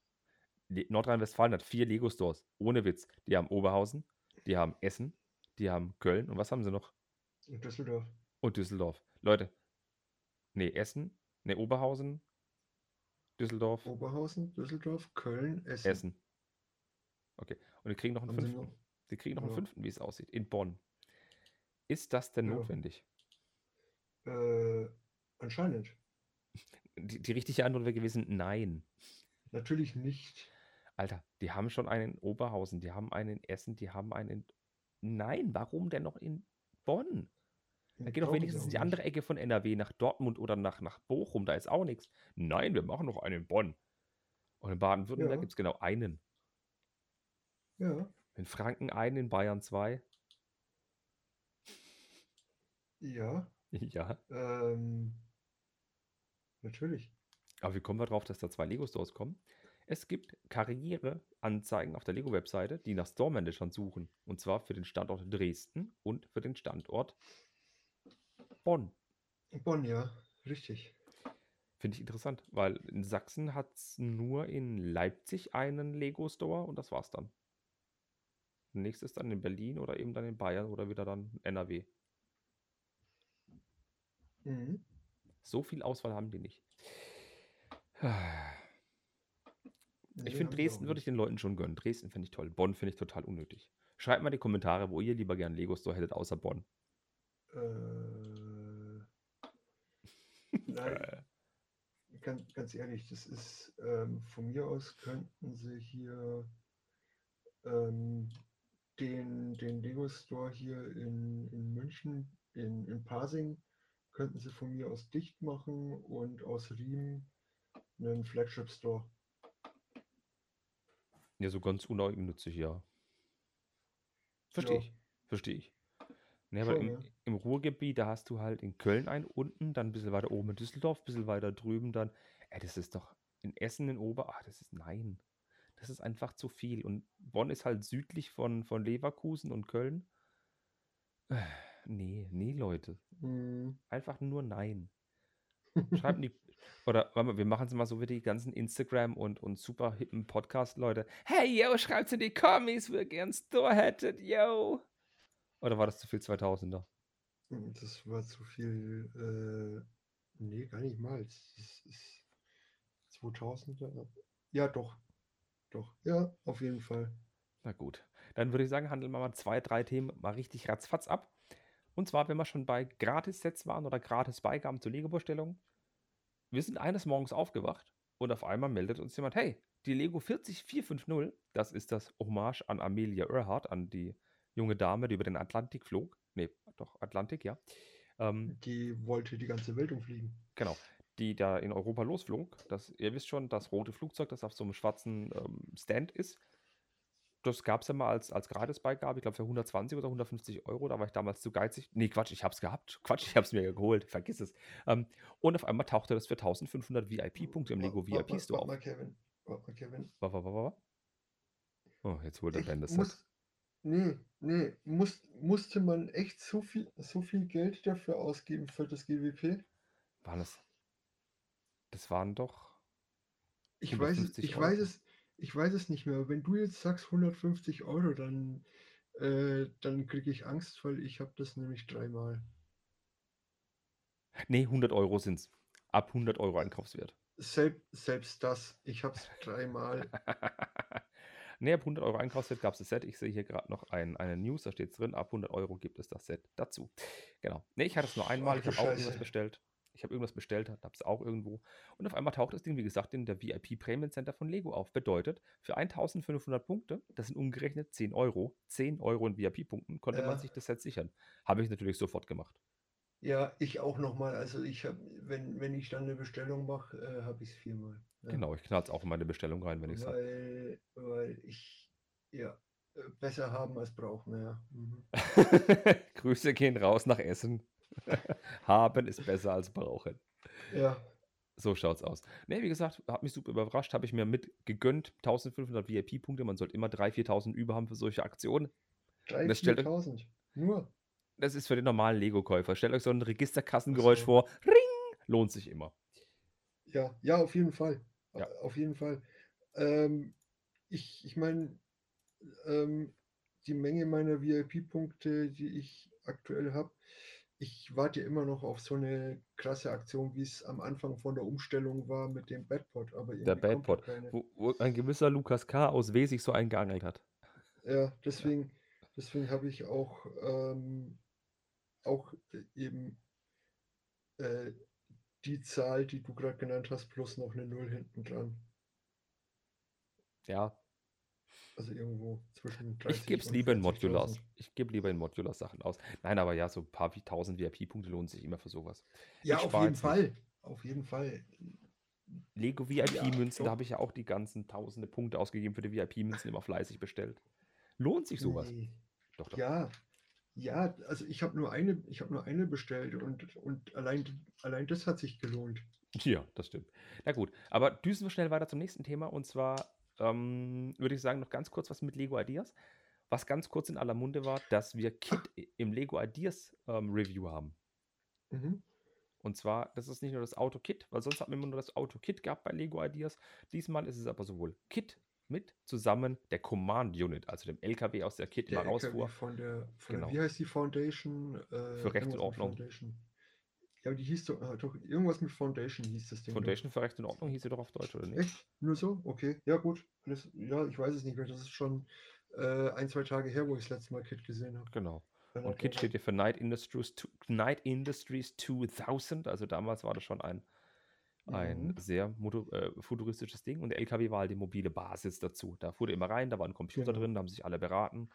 Le- Nordrhein-Westfalen hat vier Lego-Stores. Ohne Witz. Die haben Oberhausen, die haben Essen, die haben Köln und was haben sie noch? In Düsseldorf. Und Düsseldorf. Leute. Nee, Essen, nee, Oberhausen, Düsseldorf, Oberhausen, Düsseldorf, Köln, Essen. Essen. Okay. Und die kriegen noch einen Haben fünften. noch? Sie kriegen noch einen Ja. fünften, wie es aussieht, in Bonn. Ist das denn Ja. notwendig? Äh, anscheinend. Die, die richtige Antwort wäre gewesen, nein. Natürlich nicht. Alter, die haben schon einen in Oberhausen, die haben einen in Essen, die haben einen in. Nein, warum denn noch in Bonn? Da geht doch wenigstens in die andere Ecke von NRW, nach Dortmund oder nach, nach Bochum, da ist auch nichts. Nein, wir machen noch einen in Bonn. Und in Baden-Württemberg Ja. gibt es genau einen. Ja, In Franken einen, in Bayern zwei. ja, Ja. ähm, natürlich. Aber wie kommen wir drauf, dass da zwei Lego-Stores kommen? Es gibt Karriereanzeigen auf der Lego-Webseite, die nach Store-Managern suchen. Und zwar für den Standort Dresden und für den Standort Bonn. Bonn, ja, richtig. Finde ich interessant, weil in Sachsen hat es nur in Leipzig einen Lego-Store und das war's dann. Nächstes dann in Berlin oder eben dann in Bayern oder wieder dann NRW. Mhm. So viel Auswahl haben die nicht. Ich Nee, finde, Dresden würde ich den Leuten schon gönnen. Dresden finde ich toll. Bonn finde ich total unnötig. Schreibt mal in die Kommentare, wo ihr lieber gern Lego Store hättet, außer Bonn. Äh, nein, ganz, ganz ehrlich, das ist ähm, von mir aus könnten sie hier ähm, den, den Lego Store hier in, in München, in, in Pasing, könnten sie von mir aus dicht machen und aus Riem einen Flagship Store. ja, so ganz uneigennützig, ja. Verstehe Ja. ich. Verstehe ich. Ne, aber Schon, im, ja. im Ruhrgebiet, da hast du halt in Köln einen unten, dann ein bisschen weiter oben in Düsseldorf, ein bisschen weiter drüben dann. Ey, das ist doch in Essen, in Ober. Ach, das ist nein. Das ist einfach zu viel. Und Bonn ist halt südlich von, von Leverkusen und Köln. Äh, Nee, nee, Leute. Hm, Einfach nur nein. Schreibt in die. Oder warte mal, wir machen es mal so wie die ganzen Instagram und, und super hippen Podcast-Leute. Hey, yo, schreibt's in die Kommis, wo ihr gern Store hättet, yo. Oder war das zu viel 2000er? Das war zu viel. Äh, nee, gar nicht mal. Das ist 2000er. Ja, doch. Doch. Ja, auf jeden Fall. Na gut. Dann würde ich sagen, handeln wir mal zwei, drei Themen mal richtig ratzfatz ab. Und zwar, wenn wir schon bei Gratis-Sets waren oder Gratis-Beigaben zur Lego-Bestellung. Wir sind eines Morgens aufgewacht und auf einmal meldet uns jemand, hey, die Lego 40450, das ist das Hommage an Amelia Earhart, an die junge Dame, die über den Atlantik flog. Nee, doch, Atlantik, ja. Ähm, Die wollte die ganze Welt umfliegen. Genau. Die da in Europa losflog. Das, ihr wisst schon, das rote Flugzeug, das auf so einem schwarzen ähm, Stand ist. Das gab es ja mal als, als Gratisbeigabe, ich glaube für 120 oder 150 Euro. Da war ich damals zu geizig. Nee, Quatsch, ich habe es gehabt. Quatsch, ich habe es mir geholt. Vergiss es. Ähm, und auf einmal tauchte das für 1500 VIP-Punkte im Lego warte VIP mal- Store warte mal, Kevin. Warte mal, Kevin. Wa, wa, wa, wa, wa? Oh, jetzt holt er Ich Ben das muss, nee, nee, muss, musste man echt so viel, so viel Geld dafür ausgeben für das GWP? Waren das? Das waren doch. Ich weiß, es- 150 ich weiß Euro. es, ich weiß es nicht mehr. Wenn du jetzt sagst 150 Euro, dann, äh, dann kriege ich Angst, weil ich habe das nämlich dreimal. Nee, 100 Euro sind es. Ab 100 Euro Einkaufswert. Selb, selbst das, ich habe es dreimal. ne, ab 100 Euro Einkaufswert gab es das Set. Ich sehe hier gerade noch ein, eine News, da steht es drin. Ab 100 Euro gibt es das Set dazu. Genau. Ne, ich hatte es nur einmal. Ach Ich habe auch irgendwas bestellt. Ich habe irgendwas bestellt, habe es auch irgendwo. Und auf einmal taucht das Ding, wie gesagt, in der VIP Payment Center von Lego auf. Bedeutet, für 1500 Punkte, das sind umgerechnet 10 Euro, 10 Euro in VIP-Punkten, konnte man Ja. sich das Set sichern. Habe ich natürlich sofort gemacht. Ja, ich auch nochmal. Also ich habe, wenn, wenn ich dann eine Bestellung mache, äh, habe ich es viermal. Ja. Genau, ich knall es auch in meine Bestellung rein, wenn ich es habe. Weil, weil ich, ja, äh, besser haben als brauchen, ja. Mhm. Grüße gehen raus nach Essen. Haben ist besser als brauchen. Ja, So schaut's aus. Ne, wie gesagt, hat mich super überrascht, habe ich mir mit gegönnt. 1500 VIP-Punkte, man sollte immer 3.000, 4.000 über haben für solche Aktionen. 3.000, Das stellt euch- 4.000. Nur. Das ist für den normalen Lego-Käufer. Stellt euch so ein Registerkassengeräusch so. vor. Ring! Lohnt sich immer. Ja, ja, auf jeden Fall. Ja. Auf jeden Fall. Ähm, ich ich meine, ähm, die Menge meiner VIP-Punkte, die ich aktuell habe, ich warte immer noch auf so eine krasse Aktion, wie es am Anfang von der Umstellung war mit dem Badpot. Aber Der Badpot, wo, wo ein gewisser Lukas K. aus W. sich so eingeangelt hat. Ja, deswegen, deswegen habe ich auch, ähm, auch eben äh, die Zahl, die du gerade genannt hast, plus noch eine Null hinten dran. Ja, Also irgendwo zwischen 30 ich gebe es lieber in 40.000. Modulars. Ich gebe lieber in Modulars Sachen aus. Nein, aber ja, so ein paar wie 1000 VIP-Punkte lohnen sich immer für sowas. Ja, Ich auf jeden nicht. Fall. Auf jeden Fall. Lego Ja, VIP-Münzen, doch. da habe ich ja auch die ganzen tausende Punkte ausgegeben für die VIP-Münzen, immer fleißig bestellt. Lohnt sich sowas? Nee. Doch, doch. Ja, ja, also ich habe nur eine, ich habe nur eine bestellt und, und allein, allein das hat sich gelohnt. Ja, das stimmt. Na gut, aber düsen wir schnell weiter zum nächsten Thema und zwar ähm, würde ich sagen, noch ganz kurz was mit Lego Ideas. Was ganz kurz in aller Munde war, dass wir Kit i- im Lego Ideas ähm, Review haben. Mhm. Und zwar, das ist nicht nur das Auto-Kit, weil sonst hat man immer nur das Auto-Kit gehabt bei Lego Ideas. Diesmal ist es aber sowohl Kit mit zusammen der Command Unit, also dem LKW aus der Kit Der mal rausfuhr. von der, von Genau. der, wie heißt die Foundation? Äh, Für Recht und Ordnung. Foundation. Ja, aber die hieß doch, äh, doch, irgendwas mit Foundation hieß das Ding. Foundation für Recht und Ordnung hieß sie doch auf Deutsch, oder nicht? Echt? Nur so? Okay. Ja, gut. Das, ja, ich weiß es nicht mehr. Das ist schon äh, ein, zwei Tage her, wo ich das letzte Mal Kit gesehen habe. Genau. Und Kit steht hier für Night Industries, Night Industries 2000. Also damals war das schon ein, ein Mhm. sehr moto, äh, futuristisches Ding. Und der LKW war halt die mobile Basis dazu. Da fuhr der immer rein, da war ein Computer Genau. drin, da haben sich alle beraten.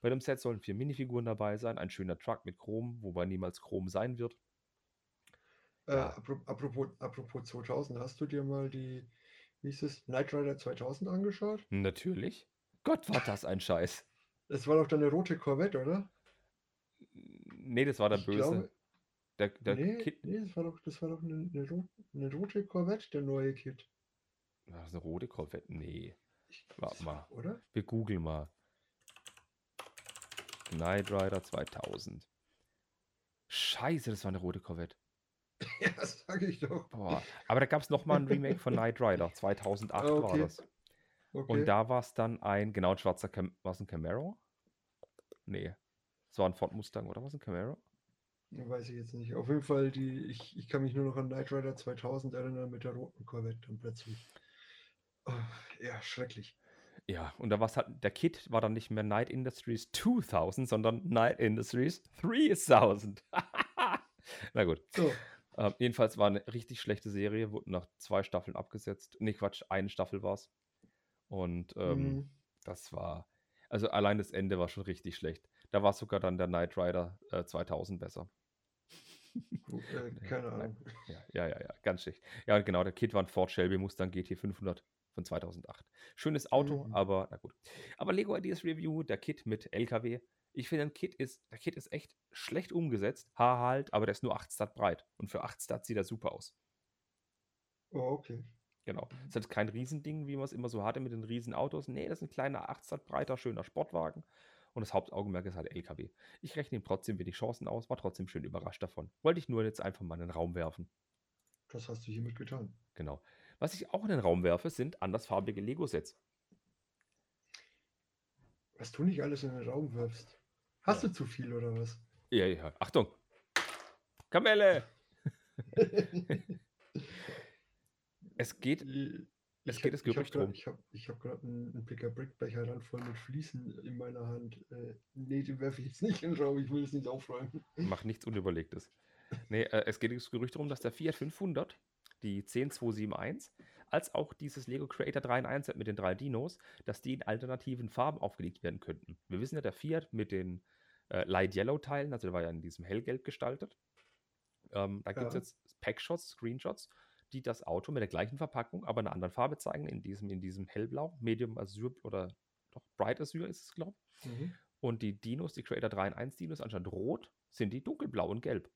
Bei dem Set sollen vier Minifiguren dabei sein, ein schöner Truck mit Chrom, wobei niemals Chrom sein wird. Äh, apropos, apropos 2000, hast du dir mal die, wie hieß es, Knight Rider 2000 angeschaut? Natürlich. Gott, war das ein Scheiß. Das war doch dann eine rote Corvette, oder? Nee, das war der Ich Böse. glaube- der der nee, Kit. nee, das war doch, das war doch eine, eine, eine rote Corvette, der neue Kit. War das eine rote Corvette? Nee. Ich, Warte war- mal. Oder? Wir googeln mal. Knight Rider 2000. Scheiße, das war eine rote Corvette. Ja, das sage ich doch. Boah. Aber da gab es nochmal ein Remake von Knight Rider. 2008 Ah, war okay. das. Okay. Und da war es dann ein, genau, ein schwarzer Cam war es ein Camaro? Nee. Es war ein Ford Mustang, oder was ein Camaro? Weiß ich jetzt nicht. Auf jeden Fall, die, ich, ich kann mich nur noch an Knight Rider 2000 erinnern mit der roten Corvette dann plötzlich. Oh, ja, schrecklich. Ja, und da war es halt, der Kit war dann nicht mehr Night Industries 2000, sondern Night Industries 3000. Na gut. So, Ähm, jedenfalls war eine richtig schlechte Serie, wurde nach zwei Staffeln abgesetzt. Nee, Quatsch, eine Staffel war es. Und ähm, mhm. das war, also allein das Ende war schon richtig schlecht. Da war sogar dann der Knight Rider äh, 2000 besser. Äh, keine. Ahnung. Ja, ja, ja, ja, ganz schlecht. Ja, und genau, der Kit war ein Ford Shelby Mustang GT 500 von 2008. Schönes Auto, Mhm. aber na gut. Aber Lego Ideas Review, der Kit mit LKW. Ich finde, ein Kit ist, der Kit ist echt schlecht umgesetzt. Haar halt, aber der ist nur 8 Stat breit. Und für 8 Stat sieht er super aus. Oh, okay. Genau. Ist halt kein Riesending, wie man es immer so hatte mit den Riesenautos. Nee, das ist ein kleiner 8 Stat breiter, schöner Sportwagen. Und das Hauptaugenmerk ist halt LKW. Ich rechne ihm trotzdem wenig Chancen aus, war trotzdem schön überrascht davon. Wollte ich nur jetzt einfach mal in den Raum werfen. Das hast du hiermit getan. Genau. Was ich auch in den Raum werfe, sind andersfarbige Lego-Sets. Was du nicht alles in den Raum wirfst. Hast du zu viel oder was? Ja, ja. Achtung! Kamelle! Es geht. Es Ich geht hab- das Gerücht rum. Ich habe hab gerade einen, einen Picker Brickbecher Rand voll mit Fliesen in meiner Hand. Äh, nee, den werfe ich jetzt nicht in den Raum. Ich will es nicht aufräumen. Mach nichts Unüberlegtes. Nee, äh, es geht das Gerücht darum, dass der Fiat 500, die 10271, als auch dieses Lego Creator 3 in 1 Set mit den drei Dinos, dass die in alternativen Farben aufgelegt werden könnten. Wir wissen ja, der Fiat mit den äh, Light Yellow Teilen, also der war ja in diesem hellgelb gestaltet. Ähm, da gibt es Ja. jetzt Packshots, Screenshots, die das Auto mit der gleichen Verpackung, aber in einer anderen Farbe zeigen, in diesem, in diesem hellblau, Medium Azure oder doch Bright Azure ist es, glaube ich. Mhm. Und die Dinos, die Creator 3 in 1 Dinos, anstatt rot, sind die dunkelblau und gelb.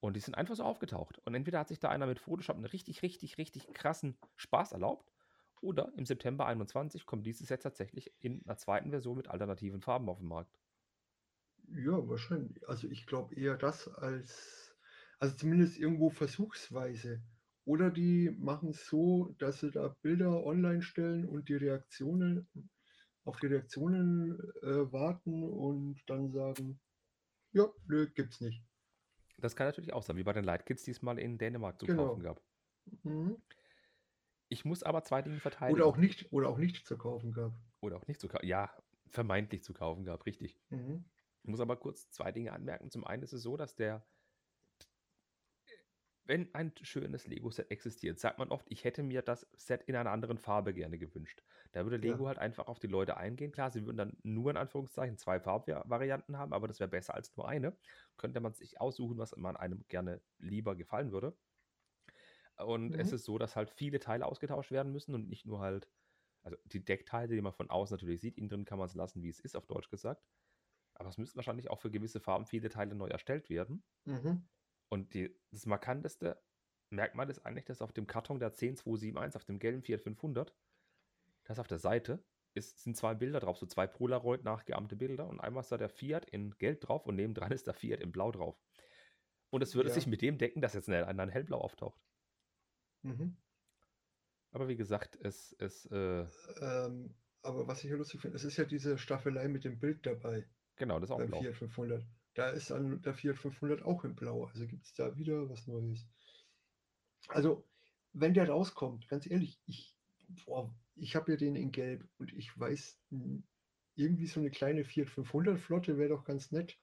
Und die sind einfach so aufgetaucht. Und entweder hat sich da einer mit Photoshop einen richtig, richtig, richtig krassen Spaß erlaubt, oder im September 21 kommt dieses Set tatsächlich in einer zweiten Version mit alternativen Farben auf den Markt. Ja, wahrscheinlich. Also ich glaube eher das als, also zumindest irgendwo versuchsweise. Oder die machen es so, dass sie da Bilder online stellen und die Reaktionen auf die Reaktionen äh, warten und dann sagen, ja, nö, gibt's nicht. Das kann natürlich auch sein, wie bei den Light Kids diesmal in Dänemark zu Genau. kaufen gab. Mhm. Ich muss aber zwei Dinge verteidigen. Oder auch nicht, oder auch nicht zu kaufen gab. Oder auch nicht zu kaufen. Ja, vermeintlich zu kaufen gab, richtig. Mhm. Ich muss aber kurz zwei Dinge anmerken. Zum einen ist es so, dass der, wenn ein schönes Lego-Set existiert, sagt man oft, ich hätte mir das Set in einer anderen Farbe gerne gewünscht. Da würde Ja. Lego halt einfach auf die Leute eingehen. Klar, sie würden dann nur in Anführungszeichen zwei Farbvarianten haben, aber das wäre besser als nur eine. Könnte man sich aussuchen, was man einem gerne lieber gefallen würde. Und es Mhm. ist so, dass halt viele Teile ausgetauscht werden müssen und nicht nur halt, also die Deckteile, die man von außen natürlich sieht, innen drin kann man es lassen, wie es ist, auf Deutsch gesagt. Aber es müssten wahrscheinlich auch für gewisse Farben viele Teile neu erstellt werden. Mhm. Und die, das markanteste Merkmal ist eigentlich, dass auf dem Karton der 10271, auf dem gelben Fiat 500, das auf der Seite ist, sind zwei Bilder drauf, so zwei Polaroid nachgeahmte Bilder. Und einmal ist da der Fiat in gelb drauf und nebendran ist der Fiat in blau drauf. Und es würde Ja. sich mit dem decken, dass jetzt ein, ein hellblau auftaucht. Mhm. Aber wie gesagt, es, es äh, Ähm, aber was ich ja lustig finde, es ist ja diese Staffelei mit dem Bild dabei genau, das ist auch beim blau. Fiat 500. Da ist dann der Fiat 500 auch in Blau. Also gibt es da wieder was Neues. Also, wenn der rauskommt, ganz ehrlich, ich, boah, ich habe ja den in Gelb und ich weiß, m, irgendwie so eine kleine Fiat 500 Flotte wäre doch ganz nett.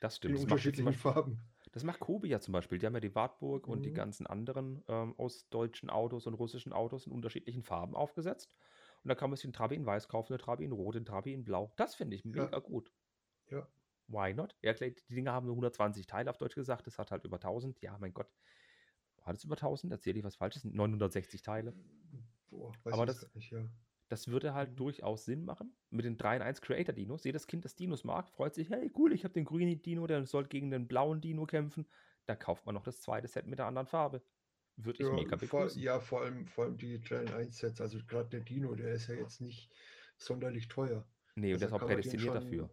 Das In stimmt. Das macht, zum unterschiedlichen Beispiel, Farben. das macht Kobe ja zum Beispiel. Die haben ja die Wartburg und die Mhm. ganzen anderen ähm, ostdeutschen Autos und russischen Autos in unterschiedlichen Farben aufgesetzt. Und da kann man sich einen Trabi in Weiß kaufen, einen Trabi in Rot, einen Trabi in Blau. Das finde ich Ja. mega gut. Ja. Why not? Ja, klar, die Dinger haben nur 120 Teile auf Deutsch gesagt. Das hat halt über 1000. Ja, mein Gott. Hat es über 1000? Erzähle ich was Falsches? 960 Teile. Boah, weiß Aber ich das- nicht, ja. Das würde halt durchaus Sinn machen. Mit den 3 in 1 Creator Dinos. Jedes Kind, das Dinos mag, freut sich, hey cool, ich habe den grünen Dino, der soll gegen den blauen Dino kämpfen. Da kauft man noch das zweite Set mit der anderen Farbe. Würde ich Ja, mega begrüßen. ja, vor allem, vor allem die 3 in 1 Sets, also gerade der Dino, der ist ja jetzt nicht sonderlich teuer. Nee, und der ist Also auch prädestiniert dafür.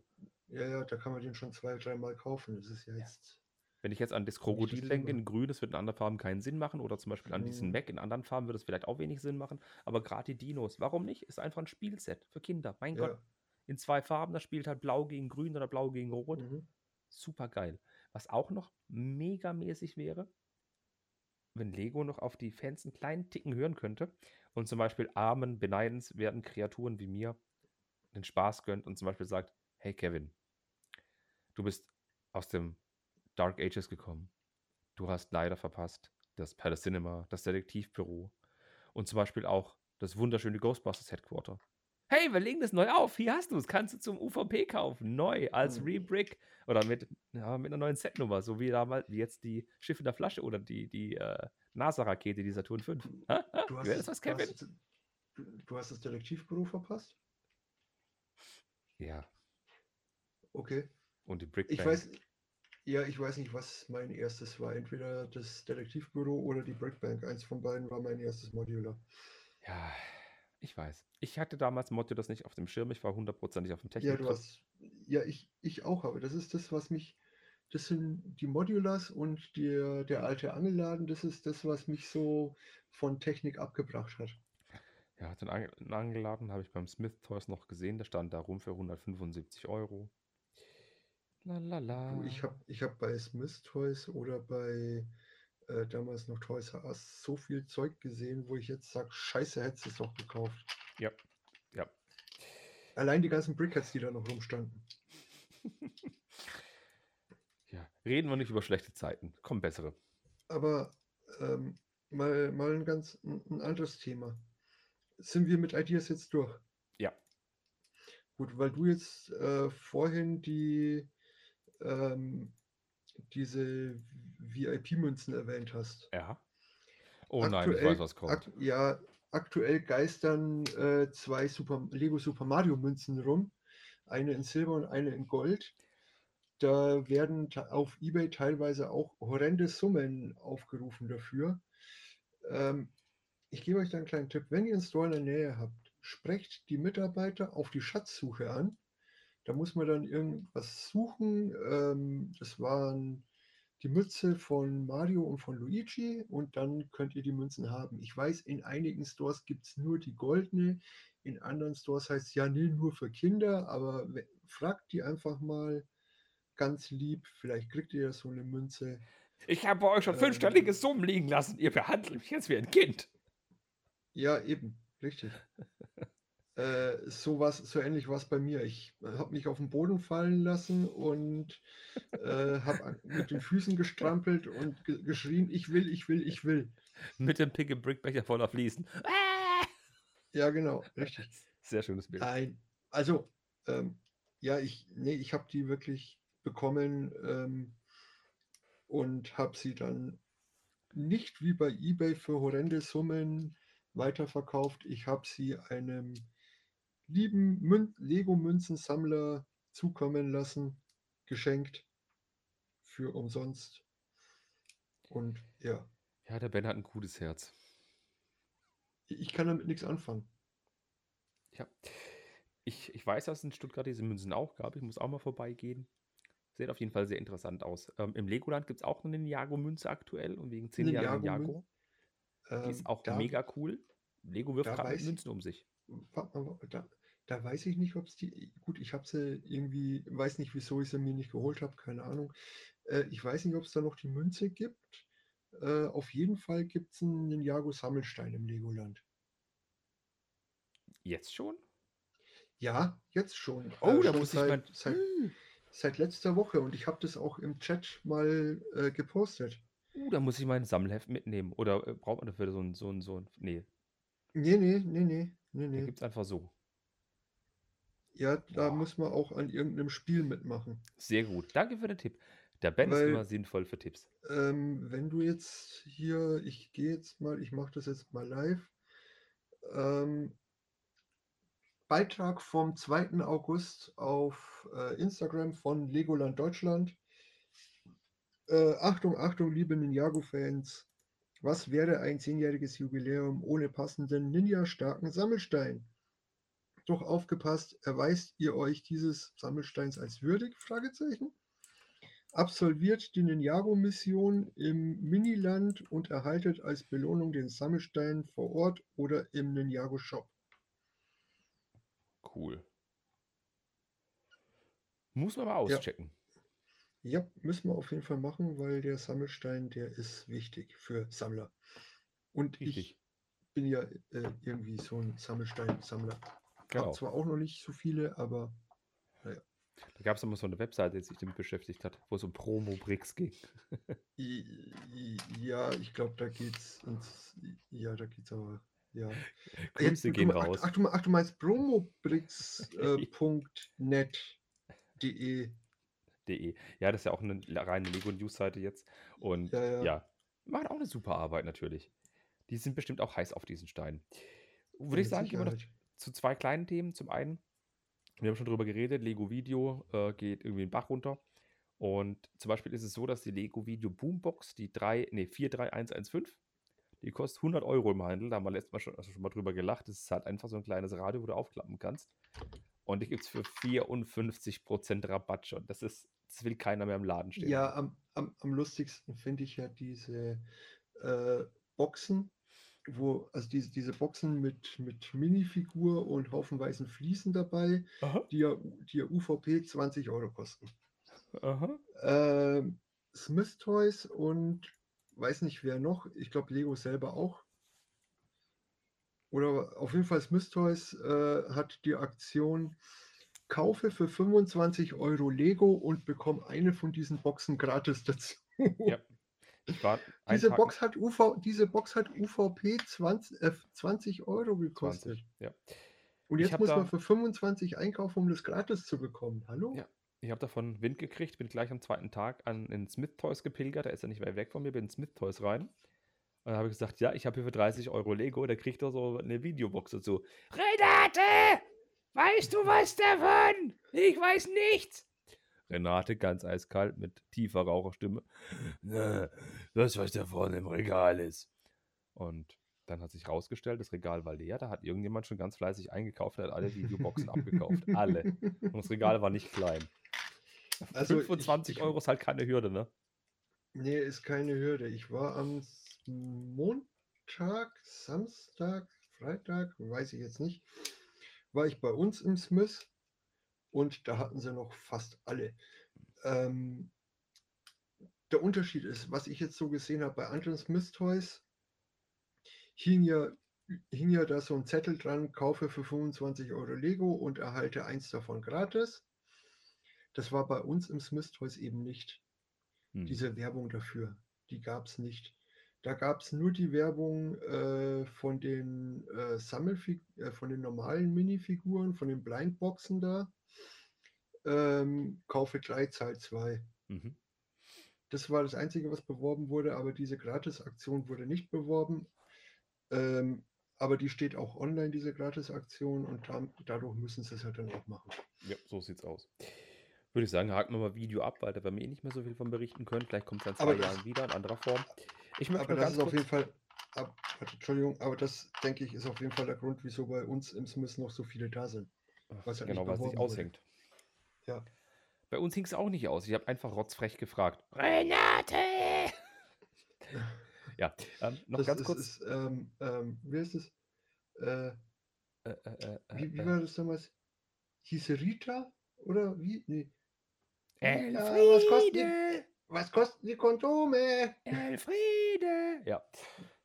Ja, ja, da kann man den schon zwei, dreimal kaufen. Das ist ja jetzt. Wenn ich jetzt an das Krokodil denke, in grün, das wird in anderen Farben keinen Sinn machen. Oder zum Beispiel an diesen Mhm. Mac in anderen Farben würde es vielleicht auch wenig Sinn machen. Aber gerade die Dinos, warum nicht? Ist einfach ein Spielset für Kinder. Mein Gott, Ja. in zwei Farben, das spielt halt blau gegen grün oder blau gegen rot. Mhm. Super geil. Was auch noch megamäßig wäre, wenn Lego noch auf die Fans einen kleinen Ticken hören könnte und zum Beispiel armen, beneidenswerten Kreaturen wie mir den Spaß gönnt und zum Beispiel sagt, hey Kevin, du bist aus dem Dark Ages gekommen. Du hast leider verpasst das Palace Cinema, das Detektivbüro und zum Beispiel auch das wunderschöne Ghostbusters Headquarter. Hey, wir legen das neu auf. Hier hast du es. Kannst du zum UVP kaufen. Neu als Mhm. Rebrick oder mit, ja, mit einer neuen Setnummer. So wie damals, wie jetzt die Schiff in der Flasche oder die, die äh, NASA-Rakete, die Saturn 5. Ha? Ha? Du hast, das was, du, Kevin? hast, du, du hast das Detektivbüro verpasst? Ja. Okay. Und die Brick Ich weiß, ja, ich weiß nicht, was mein erstes war. Entweder das Detektivbüro oder die Brickbank. Eins von beiden war mein erstes Modular. Ja, ich weiß. Ich hatte damals das nicht auf dem Schirm. Ich war hundertprozentig auf dem Ja, Technik. du hast, ja, ich, ich auch, aber das ist das, was mich, das sind die Modulars und der, der alte Angelladen, das ist das, was mich so von Technik abgebracht hat. Ja, den Ange- den angeladen habe ich beim Smith Toys noch gesehen. Der stand da rum für 175 Euro. La la la. Du, ich habe ich hab bei Smith Toys oder bei äh, damals noch Toys R Us so viel Zeug gesehen, wo ich jetzt sage, scheiße, hättest du es doch gekauft. Ja, ja. Allein die ganzen Brickheads, die da noch rumstanden. Ja, reden wir nicht über schlechte Zeiten. Kommen bessere. Aber ähm, mal, mal ein ganz ein, ein anderes Thema. Sind wir mit Ideas jetzt durch? Ja. Gut, weil du jetzt äh, vorhin die ähm, diese VIP-Münzen erwähnt hast. Ja. Oh nein, ich weiß, was kommt. Ak ja, aktuell geistern äh, zwei Super Lego Super Mario Münzen rum. Eine in Silber und eine in Gold. Da werden auf eBay teilweise auch horrende Summen aufgerufen dafür. Ähm, ich gebe euch da einen kleinen Tipp. Wenn ihr einen Store in der Nähe habt, sprecht die Mitarbeiter auf die Schatzsuche an. Da muss man dann irgendwas suchen. Ähm, das waren die Mütze von Mario und von Luigi und dann könnt ihr die Münzen haben. Ich weiß, in einigen Stores gibt es nur die goldene, in anderen Stores heißt es ja, nee, nur für Kinder, aber fragt die einfach mal ganz lieb, vielleicht kriegt ihr ja so eine Münze. Ich habe bei euch schon Ähm. fünfstellige Summen liegen lassen. Ihr behandelt mich jetzt wie ein Kind. Ja, eben, richtig. äh, so was, so ähnlich war es bei mir. Ich habe mich auf den Boden fallen lassen und äh, habe mit den Füßen gestrampelt und ge geschrien, ich will, ich will, ich will. Mit dem Pick and Brickbecher voller Fliesen. Ja, genau, richtig. Sehr schönes Bild. Ein, also, ähm, ja, ich, nee, ich habe die wirklich bekommen ähm, und habe sie dann nicht wie bei eBay für horrende Summen weiterverkauft. Ich habe sie einem lieben Mün Lego-Münzensammler zukommen lassen, geschenkt für umsonst. Und ja, Ja, der Ben hat ein gutes Herz. ich kann damit nichts anfangen. Ja. Ich, ich weiß, dass es in Stuttgart diese Münzen auch gab. Ich muss auch mal vorbeigehen. Sieht auf jeden Fall sehr interessant aus. Ähm, Im Legoland gibt es auch eine Ninjago-Münze aktuell und wegen 10 Jahren. Ninjago. Die ist Ähm, auch da, mega cool. Lego wirft gerade Münzen um sich. warte mal, warte, da, da weiß ich nicht, ob es die. Gut, ich habe sie irgendwie, weiß nicht, wieso ich sie mir nicht geholt habe, keine Ahnung. Äh, ich weiß nicht, ob es da noch die Münze gibt. Äh, auf jeden Fall gibt es einen Ninjago-Sammelstein im Legoland. Jetzt schon? Ja, jetzt schon. Oh, Äh, da muss ich mein. seit, seit, Uh, seit letzter Woche und ich habe das auch im Chat mal äh, gepostet. uh, da muss ich mein Sammelheft mitnehmen. Oder äh, braucht man dafür so ein, so ein, so ein. Nee, Nee, nee, nee, nee, nee, da nee. gibt es einfach so. Ja, da Boah, muss man auch an irgendeinem Spiel mitmachen. sehr gut. Danke für den Tipp. Der Ben ist immer Weil, sinnvoll für Tipps. ähm, wenn du jetzt hier, ich gehe jetzt mal, ich mache das jetzt mal live. Ähm, Beitrag vom 2. August auf äh, Instagram von Legoland Deutschland. Äh, Achtung, Achtung, liebe Ninjago-Fans. Was wäre ein zehnjähriges Jubiläum ohne passenden Ninja-starken Sammelstein? Doch aufgepasst, erweist ihr euch dieses Sammelsteins als würdig? Fragezeichen. Absolviert die Ninjago-Mission im Miniland und erhaltet als Belohnung den Sammelstein vor Ort oder im Ninjago-Shop. Cool. Muss man mal Ja, auschecken. ja, müssen wir auf jeden Fall machen, weil der Sammelstein, der ist wichtig für Sammler. Und Richtig. ich bin ja äh, irgendwie so ein Sammelstein-Sammler. Hab Genau. zwar auch noch nicht so viele, aber naja. Da gab es immer so eine Webseite, die sich damit beschäftigt hat, wo es um Promo-Bricks ging. Ja, ich glaube, da geht's ins. Ja, da geht's aber. Ja. Ah, ja, Grüße du, gehen ach, raus. ach, du, ach, du meinst promobricks.net.de. De. Ja, das ist ja auch eine reine Lego-News-Seite jetzt. Und Ja, ja. ja, machen auch eine super Arbeit natürlich. Die sind bestimmt auch heiß auf diesen Stein. Ja, Würde ich mit sagen, gehen wir Sicherheit. Zu zwei kleinen Themen. Zum einen, wir haben schon drüber geredet, Lego Video äh, geht irgendwie den Bach runter. Und zum Beispiel ist es so, dass die Lego Video Boombox, die 3, nee, 43115, die kostet 100 Euro im Handel. Da haben wir letztes Mal schon, also schon mal drüber gelacht. Das ist halt einfach so ein kleines Radio, wo du aufklappen kannst. Und die gibt es für 54% Rabatt schon. Das ist, das will keiner mehr im Laden stehen Ja, am, am, am lustigsten finde ich ja diese äh, Boxen, wo, also diese, diese Boxen mit, mit Minifigur und haufenweisen Fliesen dabei, Aha, die ja, die ja UVP 20 Euro kosten. aha. Ähm, Smith Toys und weiß nicht wer noch, ich glaube Lego selber auch. Oder auf jeden Fall Smith Toys äh, hat die Aktion Kaufe für 25 Euro Lego und bekomme eine von diesen Boxen gratis dazu. Ja, Diese Tag Box hat UV, diese Box hat UVP 20, äh, 20 Euro gekostet. 20. Ja. Und jetzt muss man da, für 25 einkaufen, um das gratis zu bekommen. Hallo? ja, ich habe davon Wind gekriegt, bin gleich am zweiten Tag an in Smith Toys gepilgert, da ist er nicht weit weg von mir, bin in Smith Toys rein. Und dann habe ich gesagt, ja, ich habe hier für 30 Euro Lego, da kriegt er so eine Videobox dazu. Renate, weißt du was davon? Ich weiß nichts. Renate ganz eiskalt mit tiefer Raucherstimme. Das, was da vorne im Regal ist. Und dann hat sich rausgestellt, das Regal war leer. Da hat irgendjemand schon ganz fleißig eingekauft, hat alle Videoboxen abgekauft. Alle. Und das Regal war nicht klein. Also ich, 25 ich, Euro ist halt keine Hürde, ne? nee, ist keine Hürde. Ich war am Montag, Samstag, Freitag, weiß ich jetzt nicht, war ich bei uns im Smith und da hatten sie noch fast alle. Ähm, der Unterschied ist, was ich jetzt so gesehen habe bei anderen Smith Toys, hing ja, hing ja da so ein Zettel dran, kaufe für 25 Euro Lego und erhalte eins davon gratis. Das war bei uns im Smith Toys eben nicht. Hm. Diese Werbung dafür, die gab es nicht. Da gab es nur die Werbung äh, von den äh, Sammelfig äh, von den normalen Minifiguren, von den Blindboxen da. Ähm, kaufe 3, zahl 2. Mhm. Das war das Einzige, was beworben wurde, aber diese Gratis-Aktion wurde nicht beworben. Ähm, aber die steht auch online, diese Gratis-Aktion, und da, dadurch müssen sie es halt dann auch machen. Ja, so sieht's aus. Würde ich sagen, haken wir mal Video ab, weil da wir mir eh nicht mehr so viel von berichten können. Vielleicht kommt es in zwei Aber das, Jahren wieder in anderer Form. Ich möchte aber das ist auf jeden. Fall, ab, Entschuldigung, aber das denke ich ist auf jeden Fall der Grund, wieso bei uns im Smith noch so viele da sind, was halt nicht genau, weil es nicht wurde. aushängt. Ja. Bei uns hing es auch nicht aus. Ich habe einfach rotzfrech gefragt. Renate! ja, ähm, noch Das ganz ist, kurz. ist ähm, ähm, wie heißt es? Äh, äh, äh, äh, wie, wie äh, war das damals? Hieße Rita? Oder wie? Nee. Elfriede! Ja, was kosten die, was kosten die Kondome? Elfriede! Ja,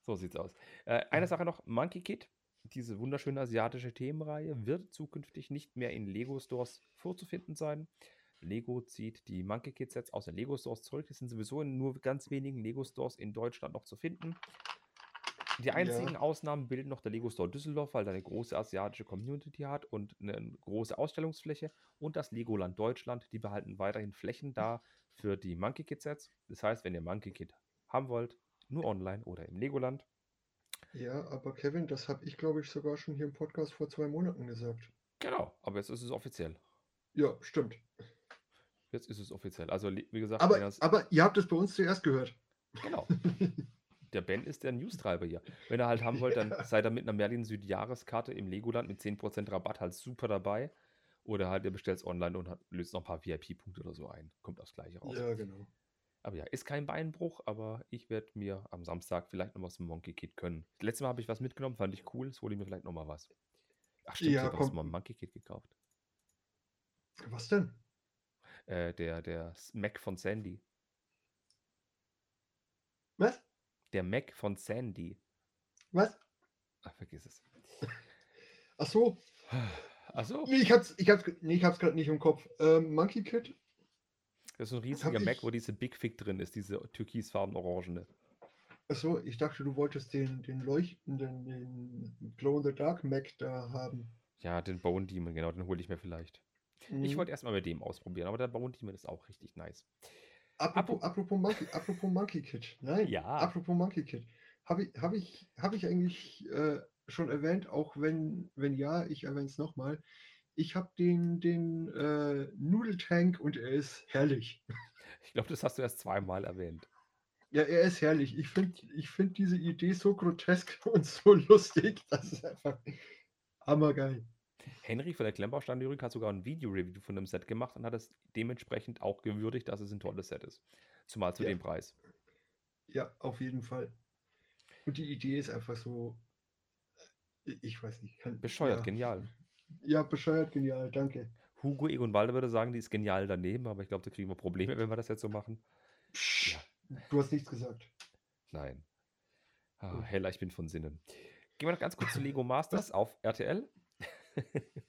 so sieht's aus. Äh, eine Sache noch: Monkey Kid, diese wunderschöne asiatische Themenreihe, wird zukünftig nicht mehr in Lego-Stores vorzufinden sein. Lego zieht die Monkey Kid Sets aus den Lego-Stores zurück. Die sind sowieso in nur ganz wenigen Lego-Stores in Deutschland noch zu finden. Die einzigen Ja. Ausnahmen bilden noch der Lego Store Düsseldorf, weil er eine große asiatische Community hat und eine große Ausstellungsfläche. Und das Legoland Deutschland, die behalten weiterhin Flächen da für die Monkey Kid Sets. Das heißt, wenn ihr Monkey Kid haben wollt, nur online oder im Legoland. Ja, aber Kevin, das habe ich, glaube ich, sogar schon hier im Podcast vor zwei Monaten gesagt. Genau, aber jetzt ist es offiziell. Ja, stimmt. Jetzt ist es offiziell. Also, wie gesagt, Aber, ihr's- aber ihr habt es bei uns zuerst gehört. genau. Der Ben ist der Newstreiber hier. Wenn ihr halt haben wollt, dann seid ihr mit einer Merlin Süd Jahreskarte im Legoland mit 10% Rabatt halt super dabei. Oder halt ihr bestellt es online und hat, löst noch ein paar VIP-Punkte oder so ein. Kommt aufs Gleiche raus. Ja, genau. Aber ja, ist kein Beinbruch, aber ich werde mir am Samstag vielleicht noch was zum Monkey Kid können. Letztes Mal habe ich was mitgenommen, fand ich cool. Jetzt hole ich mir vielleicht noch mal was. Ach stimmt, Ja, ich habe mal Monkey Kid gekauft. Was denn? Äh, der, der Mac von Sandy. Was? Der Mac von Sandy. Was? Ach, vergiss es. Ach so. Achso, Nee, ich hab's, ich hab's, nee, ich hab's gerade nicht im Kopf. Ähm, Monkey Kid? das ist so ein riesiger Mac, ich- wo diese Big Fig drin ist, diese türkisfarben orangene. Ach so, ich dachte, du wolltest den, den leuchtenden, den Glow in the Dark Mac da haben. Ja, den Bone Demon, genau, den hole ich mir vielleicht. Ich Mhm. wollte erstmal mit dem ausprobieren, aber der Demon ist auch richtig nice. Apropos, apropos, Monkey, apropos Monkey Kid. Nein, Ja. apropos Monkey Kid. Habe ich, hab ich, hab ich eigentlich äh, schon erwähnt, auch wenn, wenn ja, ich erwähne es nochmal. Ich habe den, den äh, Nudeltank und er ist herrlich. Ich glaube, das hast du erst zweimal erwähnt. Ja, er ist herrlich. Ich finde ich find diese Idee so grotesk und so lustig. Das ist einfach hammergeil. Henry von der Klemmbaustein-Lyrik hat sogar ein Video-Review von dem Set gemacht und hat es dementsprechend auch gewürdigt, dass es ein tolles Set ist. Zumal zu Ja. dem Preis. Ja, auf jeden Fall. Und die Idee ist einfach so, äh, ich weiß nicht. Kann, Bescheuert, ja. genial. Ja, bescheuert, genial, danke. Hugo Egon Walde würde sagen, die ist genial daneben, aber ich glaube, da kriegen wir Probleme, wenn wir das jetzt so machen. Psch, Du hast nichts gesagt. Nein. Ah. Hella, ich bin von Sinnen. Gehen wir noch ganz kurz zu Lego Masters auf RTL.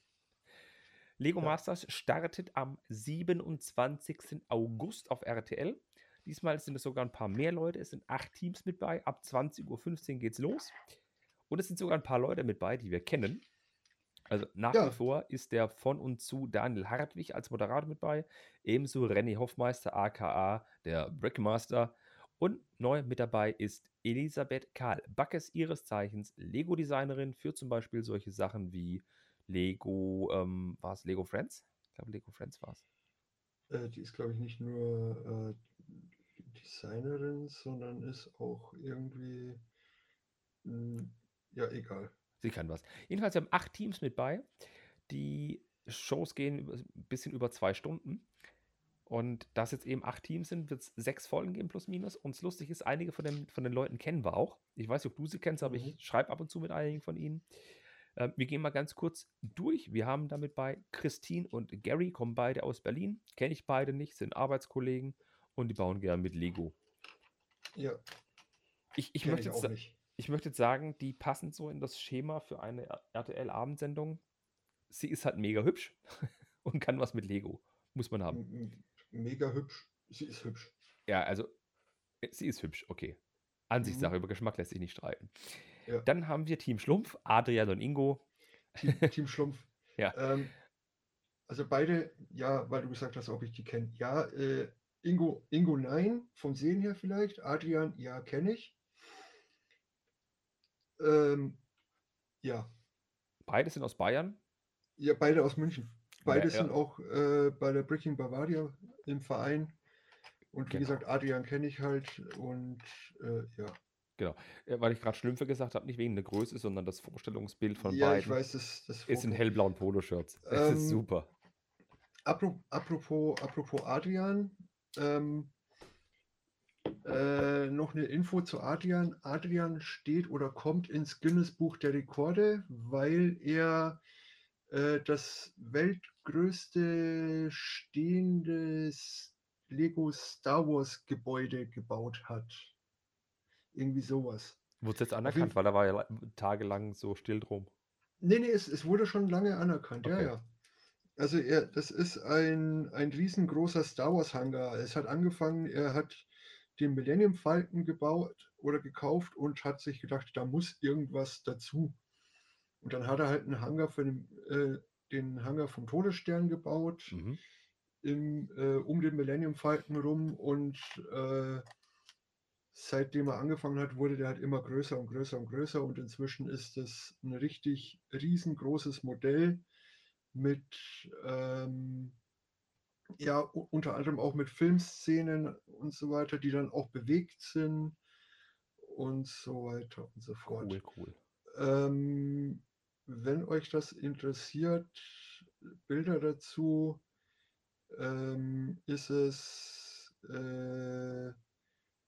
Lego Ja. Masters startet am 27. August auf RTL. Diesmal sind es sogar ein paar mehr Leute. Es sind acht Teams mit bei. Ab 20.15 Uhr geht's los. Und es sind sogar ein paar Leute mit bei, die wir kennen. Also nach Ja. wie vor ist der von und zu Daniel Hartwig als Moderator mit bei. Ebenso René Hoffmeister, aka der Brickmaster. Und neu mit dabei ist Elisabeth Karl Backes, ihres Zeichens Lego-Designerin für zum Beispiel solche Sachen wie Lego, ähm, war es Lego Friends? Ich glaube, Lego Friends war es. Äh, die ist, glaube ich, nicht nur äh, Designerin, sondern ist auch irgendwie. mh, ja, egal. Sie kann was. Jedenfalls wir haben acht Teams mit bei. Die Shows gehen ein bisschen über zwei Stunden. Und da es jetzt eben acht Teams sind, wird es sechs Folgen geben, plus minus. Und das Lustige ist, einige von, dem, von den Leuten kennen wir auch. Ich weiß nicht, ob du sie kennst, aber Mhm. ich schreibe ab und zu mit einigen von ihnen. Ähm, wir gehen mal ganz kurz durch. Wir haben damit bei Christine und Gary, kommen beide aus Berlin. Kenne ich beide nicht, sind Arbeitskollegen und die bauen gerne mit Lego. Ja, Ich, ich, möchte ich jetzt, ich möchte jetzt sagen, die passen so in das Schema für eine RTL-Abendsendung. Sie ist halt mega hübsch und kann was mit Lego. Muss man haben. Mega hübsch. Sie ist hübsch. Ja, also, äh, sie ist hübsch, okay. Ansichtssache, Mhm. über Geschmack lässt sich nicht streiten. Ja. Dann haben wir Team Schlumpf, Adrian und Ingo. Team, Team Schlumpf. Ja. Ähm, also beide, ja, weil du gesagt hast, ob ich die kenne. Ja, äh, Ingo, Ingo nein, vom Sehen her vielleicht. Adrian, ja, kenne ich. Ähm, ja. Beide sind aus Bayern. ja, beide aus München. Beide ja. sind auch äh, bei der Breaking Bavaria im Verein. Und wie Genau. gesagt, Adrian kenne ich halt und äh, ja. Äh, weil ich gerade Schlümpfe gesagt habe, nicht wegen der Größe, sondern das Vorstellungsbild von ja, beiden ich weiß, das, das ist in hellblauen Poloshirts. Es ist Ähm, super. apro- apropos, apropos Adrian, ähm, äh, noch eine Info zu Adrian. Adrian steht oder kommt ins Guinness Buch der Rekorde, weil er äh, das weltgrößte stehende Lego Star Wars Gebäude gebaut hat. Irgendwie sowas. Wurde es jetzt anerkannt, weil da war ja la- tagelang so still drum. Nee, nee, es, es wurde schon lange anerkannt, ja, Okay. ja. Also er, das ist ein, ein riesengroßer Star Wars Hangar. Es hat angefangen, er hat den Millennium Falcon gebaut oder gekauft und hat sich gedacht, da muss irgendwas dazu. Und dann hat er halt einen Hangar für den, äh, den Hangar vom Todesstern gebaut, Mhm. im, äh, um den Millennium Falcon rum und äh, seitdem er angefangen hat, wurde der halt immer größer und größer und größer und inzwischen ist es ein richtig riesengroßes Modell mit ähm, ja unter anderem auch mit Filmszenen und so weiter, die dann auch bewegt sind und so weiter und so fort. Cool, cool. Ähm, wenn euch das interessiert, Bilder dazu, ähm, ist es äh,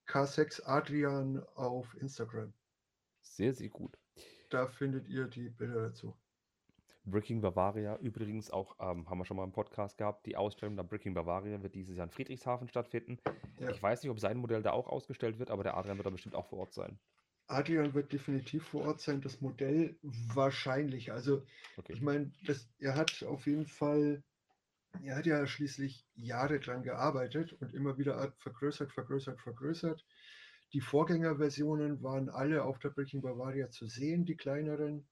K6 Adrian auf Instagram. Sehr, sehr gut. Da findet ihr die Bilder dazu. Bricking Bavaria, übrigens auch, ähm, haben wir schon mal im Podcast gehabt, die Ausstellung der Bricking Bavaria wird dieses Jahr in Friedrichshafen stattfinden. Ja. Ich weiß nicht, ob sein Modell da auch ausgestellt wird, aber der Adrian wird da bestimmt auch vor Ort sein. Adrian wird definitiv vor Ort sein, das Modell wahrscheinlich. Also Okay. ich meine, er hat auf jeden Fall, er hat ja schließlich Jahre dran gearbeitet und immer wieder vergrößert, vergrößert, vergrößert. Die Vorgängerversionen waren alle auf der Breaking Bavaria zu sehen, die kleineren.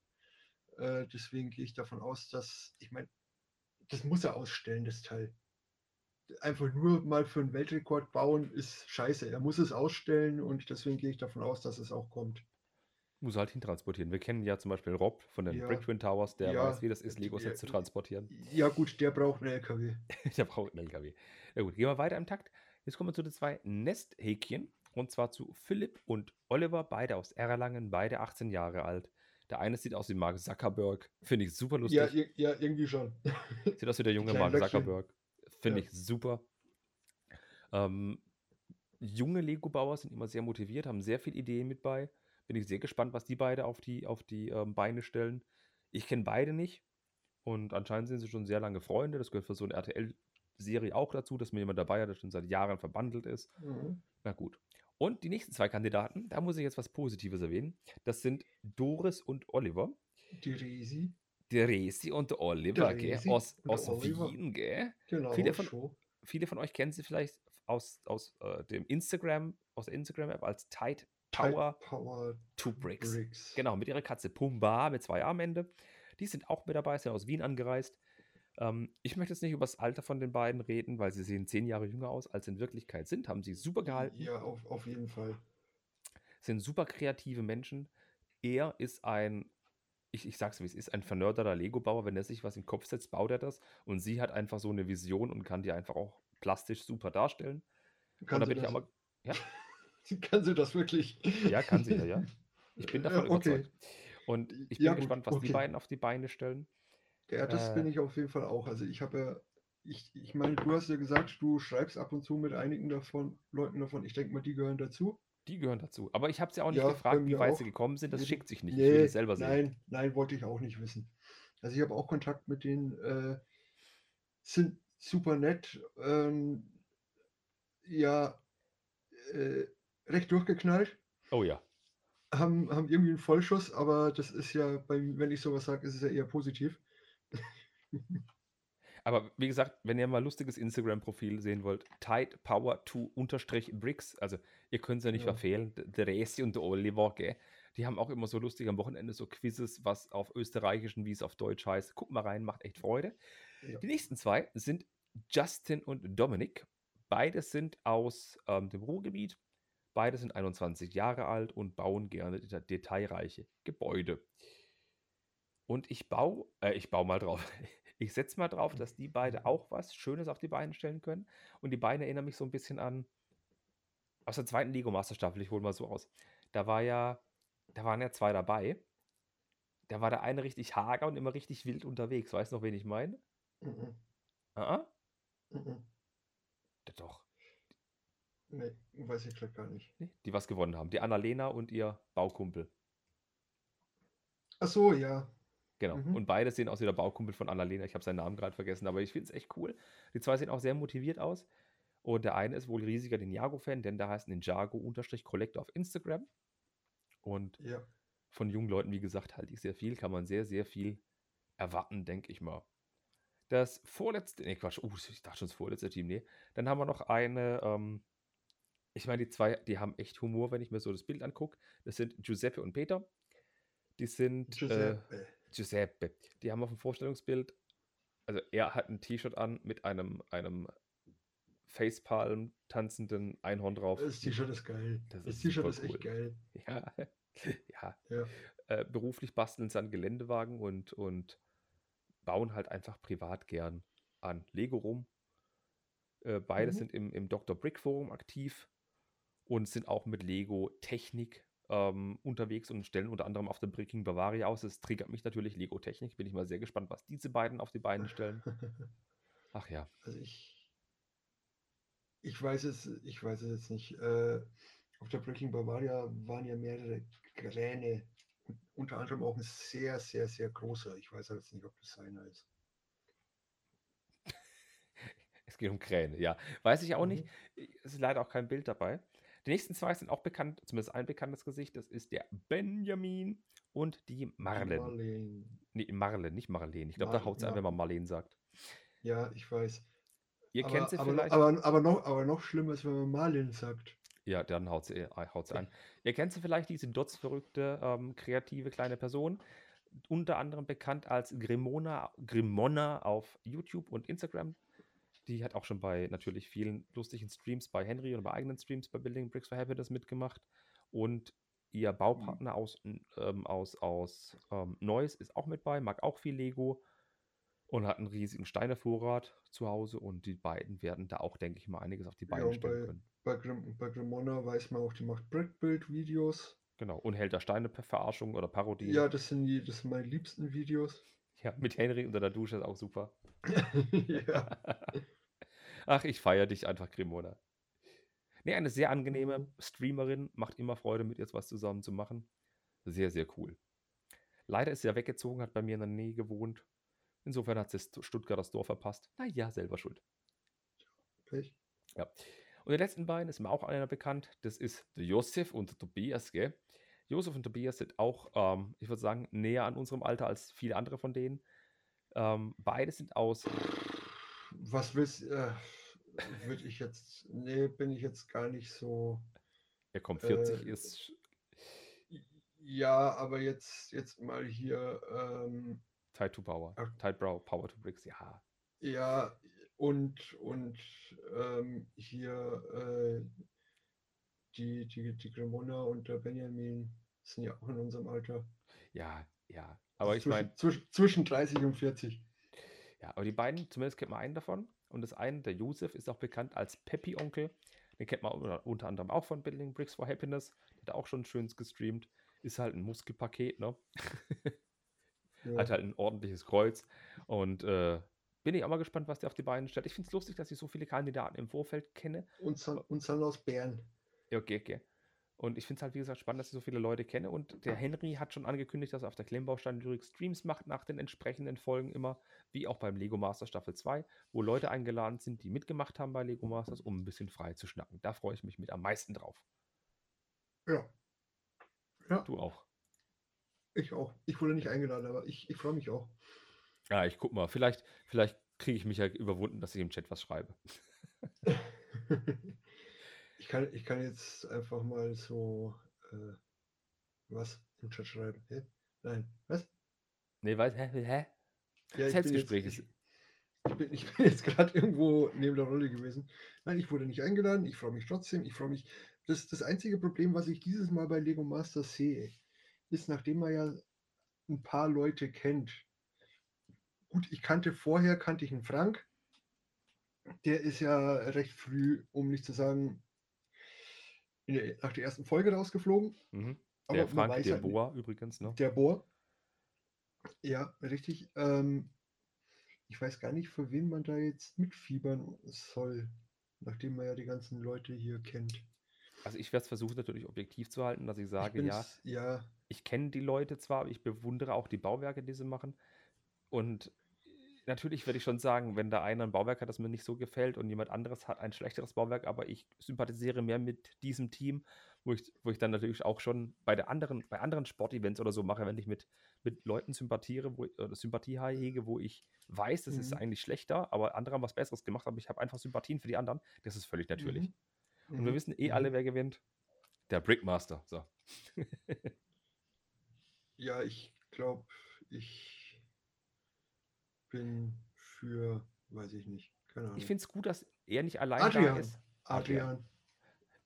Äh, deswegen gehe ich davon aus, dass, ich meine, das muss er ausstellen, das Teil. Einfach nur mal für einen Weltrekord bauen ist scheiße. Er muss es ausstellen und deswegen gehe ich davon aus, dass es auch kommt. Muss halt hintransportieren. Wir kennen ja zum Beispiel Rob von den Ja. Brick Twin Towers, der Ja, weiß, wie das ist, Legos jetzt zu transportieren. Ja gut, der braucht einen LKW. Der braucht einen LKW. Na gut, gehen wir weiter im Takt. Jetzt kommen wir zu den zwei Nesthäkchen. Und zwar zu Philipp und Oliver, beide aus Erlangen, beide 18 Jahre alt. Der eine sieht aus wie Mark Zuckerberg. Finde ich super lustig. Ja, ja, irgendwie schon. Sieht aus wie der junge Mark Löckchen. Zuckerberg. Finde Ja. ich super. Ähm, junge Lego-Bauer sind immer sehr motiviert, haben sehr viele Ideen mit bei. Bin ich sehr gespannt, was die beide auf die, auf die ähm, Beine stellen. Ich kenne beide nicht und anscheinend sind sie schon sehr lange Freunde. Das gehört für so eine RTL-Serie auch dazu, dass mir jemand dabei hat, der schon seit Jahren verbandelt ist. Mhm. Na gut. Und die nächsten zwei Kandidaten, da muss ich jetzt was Positives erwähnen. Das sind Doris und Oliver. Die Resi. Der Resi und Oliver, Der gell? Aus, aus Oliver. Wien, gell? Genau. Viele von- schon. Viele von euch kennen sie vielleicht aus, aus äh, dem Instagram, aus der Instagram-App als Type Power Power Two Bricks. Bricks. Genau, mit ihrer Katze Pumba mit zwei Armende. Die sind auch mit dabei, sind aus Wien angereist. Ähm, ich möchte jetzt nicht über das Alter von den beiden reden, weil sie sehen zehn Jahre jünger aus, als sie in Wirklichkeit sind. Haben sie super gehalten. Ja, auf, auf jeden Fall. sind super kreative Menschen. Er ist ein, ich, ich sag's wie es ist, ein vernörderter Lego-Bauer. Wenn er sich was in den Kopf setzt, baut er das. Und sie hat einfach so eine Vision und kann die einfach auch plastisch super darstellen. Kann, und da bin ich mal, ja, kann sie das wirklich? ja, kann sie ja, ja. Ich bin davon Äh, okay. überzeugt. Und ich bin Ja, gespannt, was die okay. beiden auf die Beine stellen. Ja, das Äh. bin ich auf jeden Fall auch. Also ich habe ja, ich, ich meine, du hast ja gesagt, du schreibst ab und zu mit einigen davon, Leuten davon. Ich denke mal, die gehören dazu. Die gehören dazu. Aber ich habe sie auch nicht Ja, gefragt, wie weit auch. sie gekommen sind. Das Nee, schickt sich nicht. ich will Nee, selber sehen. nein, nein, wollte ich auch nicht wissen. Also ich habe auch Kontakt mit denen, äh, sind super nett, ähm, ja, äh, recht durchgeknallt, Oh ja. haben, haben irgendwie einen Vollschuss, aber das ist ja, bei, wenn ich sowas sage, ist es ja eher positiv. Aber wie gesagt, wenn ihr mal lustiges Instagram-Profil sehen wollt, Tide Power 2 unterstrich Bricks, also ihr könnt es ja nicht Ja. verfehlen, d- der Resi und der Oliver, gell? Die haben auch immer so lustig am Wochenende so Quizzes, was auf österreichischen, wie es auf Deutsch heißt. Guckt mal rein, macht echt Freude. Ja. Die nächsten zwei sind Justin und Dominic. Beide sind aus ähm, dem Ruhrgebiet. Beide sind 21 Jahre alt und bauen gerne deta detailreiche Gebäude. Und ich baue, äh, ich baue mal drauf. Ich setze mal drauf, dass die beide auch was Schönes auf die Beine stellen können. Und die Beine erinnern mich so ein bisschen an aus der zweiten Lego Master Staffel. Ich hole mal so aus. Da war ja, da waren ja zwei dabei. Da war der eine richtig hager und immer richtig wild unterwegs. Weißt du noch, wen ich meine? Mhm. Ah, ah. Mhm. Ja, Doch, Nee, weiß ich gerade gar nicht. nee, die was gewonnen haben. Die Annalena und ihr Baukumpel. Ach so, ja. Genau. Mhm. Und beide sehen aus wie der Baukumpel von Annalena. Ich habe seinen Namen gerade vergessen, aber ich finde es echt cool. Die zwei sehen auch sehr motiviert aus. Und der eine ist wohl riesiger Ninjago-Fan, denn der heißt Ninjago-Collector auf Instagram. Und Ja. von jungen Leuten, wie gesagt, halte ich sehr viel. Kann man sehr, sehr viel erwarten, denke ich mal. Das vorletzte, nee, Quatsch, uh, ich dachte schon das vorletzte Team, nee. Dann haben wir noch eine, ähm, ich meine, die zwei, die haben echt Humor, wenn ich mir so das Bild angucke. Das sind Giuseppe und Peter. Die sind Äh, Giuseppe. Giuseppe. Die haben auf dem Vorstellungsbild, also er hat ein T-Shirt an mit einem, einem Facepalm tanzenden Einhorn drauf. Das T-Shirt ist geil. Das Das T-Shirt ist echt cool. geil. Ja, ja. Ja. Äh, beruflich basteln sie an Geländewagen und, und bauen halt einfach privat gern an Lego rum. Äh, beide Mhm. sind im, im Dr. Brick Forum aktiv und sind auch mit Lego Technik ähm, unterwegs und stellen unter anderem auf dem Bricking Bavaria aus. Das triggert mich natürlich Lego Technik. Bin ich mal sehr gespannt, was diese beiden auf die Beine stellen. Ach ja. Also ich, ich weiß es, ich weiß es jetzt nicht. Äh, auf der Breaking Bavaria waren ja mehrere Kräne, unter anderem auch ein sehr, sehr, sehr großer. Ich weiß aber jetzt nicht, ob das seiner ist. Es geht um Kräne, ja. Weiß ich auch nicht. Mhm. Es ist leider auch kein Bild dabei. Die nächsten zwei sind auch bekannt, zumindest ein bekanntes Gesicht. Das ist der Benjamin und die Marlen. Marlene. Nee, Marlen, nicht Marlene. Ich glaube, da haut es an, Mar- wenn man Marlene sagt. Ja, ich weiß. Ihr aber, kennt sie aber, vielleicht. aber, aber, noch, aber noch schlimmer ist, wenn man Marlin sagt. Ja, dann haut sie, äh, haut sie an. Ihr kennt sie vielleicht, diese dotzverrückte, ähm, kreative kleine Person. Unter anderem bekannt als Grimona, Grimona auf YouTube und Instagram. Die hat auch schon bei natürlich vielen lustigen Streams bei Henry und bei eigenen Streams bei Building Bricks for Happiness mitgemacht. Und ihr Baupartner aus, ähm, aus, aus ähm, Neuss ist auch mit bei, mag auch viel Lego und hat einen riesigen Steinevorrat zu Hause. Und die beiden werden da auch, denke ich mal, einiges auf die Ja, Beine und stellen bei, können. bei, Grim, bei Grimona weiß man auch, die macht Brickbuild-Videos. Genau, und hält da Steine per Verarschung oder Parodie. Ja, das sind, die, das sind meine liebsten Videos. Ja, mit Henry unter der Dusche ist auch super. ja. Ach, ich feiere dich einfach, Grimona. Nee, eine sehr angenehme Mhm. Streamerin, macht immer Freude, mit ihr was zusammen zu machen. Sehr, sehr cool. Leider ist sie ja weggezogen, hat bei mir in der Nähe gewohnt. Insofern hat sie das Stuttgarter Dorf verpasst. Naja, selber schuld. Pech. Ja. Und den letzten beiden ist mir auch einer bekannt. Das ist Josef und Tobias, gell? Josef und Tobias sind auch, ähm, ich würde sagen, näher an unserem Alter als viele andere von denen. Ähm, beide sind aus, Was willst äh, würde ich jetzt. Nee, bin ich jetzt gar nicht so. er kommt 40, Äh, ist Ja, aber jetzt, jetzt mal hier. Ähm, Tide to Power. Ach. Tide Brow, Power to Bricks, ja. ja, und, und ähm, hier äh, die, die, die Grimona und der Benjamin sind ja auch in unserem Alter. Ja, ja. Aber ich meine, zwischen, zwischen 30 und 40. ja, aber die beiden, zumindest kennt man einen davon. Und das eine, der Josef, ist auch bekannt als Peppy-Onkel. Den kennt man unter, anderem auch von Building Bricks for Happiness. Der hat auch schon schön gestreamt. Ist halt ein Muskelpaket, ne? Ja. Hat halt ein ordentliches Kreuz. Und äh, bin ich auch mal gespannt, was der auf die Beine stellt. Ich finde es lustig, dass ich so viele Kandidaten im Vorfeld kenne. Und, San, und San aus Bern. Ja, okay, okay. Und ich finde es halt, wie gesagt, spannend, dass ich so viele Leute kenne. Und der Henry hat schon angekündigt, dass er auf der Klemmbaustein Lyrik Streams macht nach den entsprechenden Folgen immer, wie auch beim Lego Master Staffel 2, wo Leute eingeladen sind, die mitgemacht haben bei Lego Masters, um ein bisschen frei zu schnacken. Da freue ich mich mit am meisten drauf. Ja. Ja, Du auch. ich auch. Ich wurde nicht eingeladen, aber ich, ich freue mich auch. Ja, ich guck mal. Vielleicht, vielleicht kriege ich mich ja überwunden, dass ich im Chat was schreibe. ich, kann, ich kann jetzt einfach mal so äh, was im Chat schreiben. Hä? Nein, was? Nee, weiß, hä? hä? Ja, Selbstgespräch ist. ich, bin, ich bin jetzt gerade irgendwo neben der Rolle gewesen. Nein, ich wurde nicht eingeladen. Ich freue mich trotzdem. Ich freue mich. Das, das einzige Problem, was ich dieses Mal bei Lego Masters sehe, ist, nachdem man ja ein paar Leute kennt. Gut, ich kannte vorher, kannte ich einen Frank. Der ist ja recht früh, um nicht zu sagen, der, nach der ersten Folge rausgeflogen. Mhm. Aber Der man Frank, der halt nicht- Boa übrigens, ne? Der Bohr. Ja, richtig. Ähm, ich weiß gar nicht, für wen man da jetzt mitfiebern soll, nachdem man ja die ganzen Leute hier kennt. Also ich werde es versuchen, natürlich objektiv zu halten, dass ich Ich sage, ja, bin's, ja, ich kenne die Leute zwar, aber ich bewundere auch die Bauwerke, die sie machen. Und natürlich würde ich schon sagen, wenn da einer ein Bauwerk hat, das mir nicht so gefällt und jemand anderes hat ein schlechteres Bauwerk, aber ich sympathisiere mehr mit diesem Team, wo ich, wo ich dann natürlich auch schon bei der anderen, bei anderen Sportevents oder so mache, wenn ich mit, mit Leuten sympathiere, wo, oder Sympathie hege, wo ich weiß, das ist Mhm. eigentlich schlechter, aber andere haben was Besseres gemacht, aber ich habe einfach Sympathien für die anderen. Das ist völlig natürlich. Mhm. Und wir Mhm. wissen eh Mhm. alle, wer gewinnt. Der Brickmaster. So. Ja, ich glaube, ich bin für, weiß ich nicht, keine Ahnung. Ich finde es gut, dass er nicht allein da Adrian, ist. Adrian. Adrian.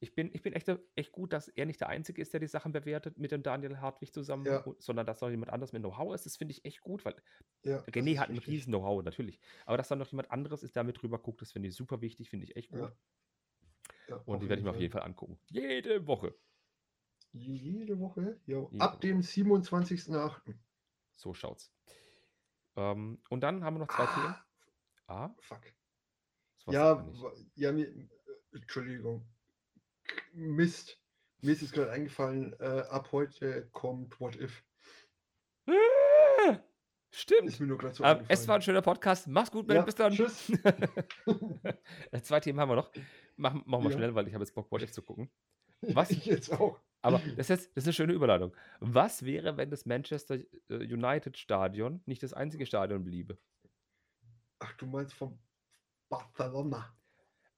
Ich bin, ich bin echt, echt gut, dass er nicht der Einzige ist, der die Sachen bewertet mit dem Daniel Hartwig zusammen, Ja. sondern dass noch jemand anderes mit Know-how ist. Das finde ich echt gut, weil Ja, René hat ein richtig. riesen Know-how, natürlich. Aber dass da noch jemand anderes ist, der mit drüber guckt, das finde ich super wichtig, finde ich echt gut. Ja. Und die werde ich mir auf jeden Fall angucken. Jede Woche. Jede Woche? Ja, ab dem 27.08. So schaut's. Ähm, und dann haben wir noch zwei Themen. Ah, Ah, fuck. Ja, ja, mir, Entschuldigung. Mist. Mir ist jetzt gerade eingefallen, äh, ab heute kommt What If. Stimmt. Ist mir nur gerade so Ähm, es war ein schöner Podcast. Mach's gut, Ben. Ja, Bis dann. tschüss. Zwei Themen haben wir noch. Machen, machen wir Ja. schnell, weil ich habe jetzt Bock, What If zu gucken. Was? Ich jetzt auch. Aber das ist, das ist eine schöne Überleitung. Was wäre, wenn das Manchester äh, United Stadion nicht das einzige Stadion bliebe? Ach, du meinst vom Barcelona.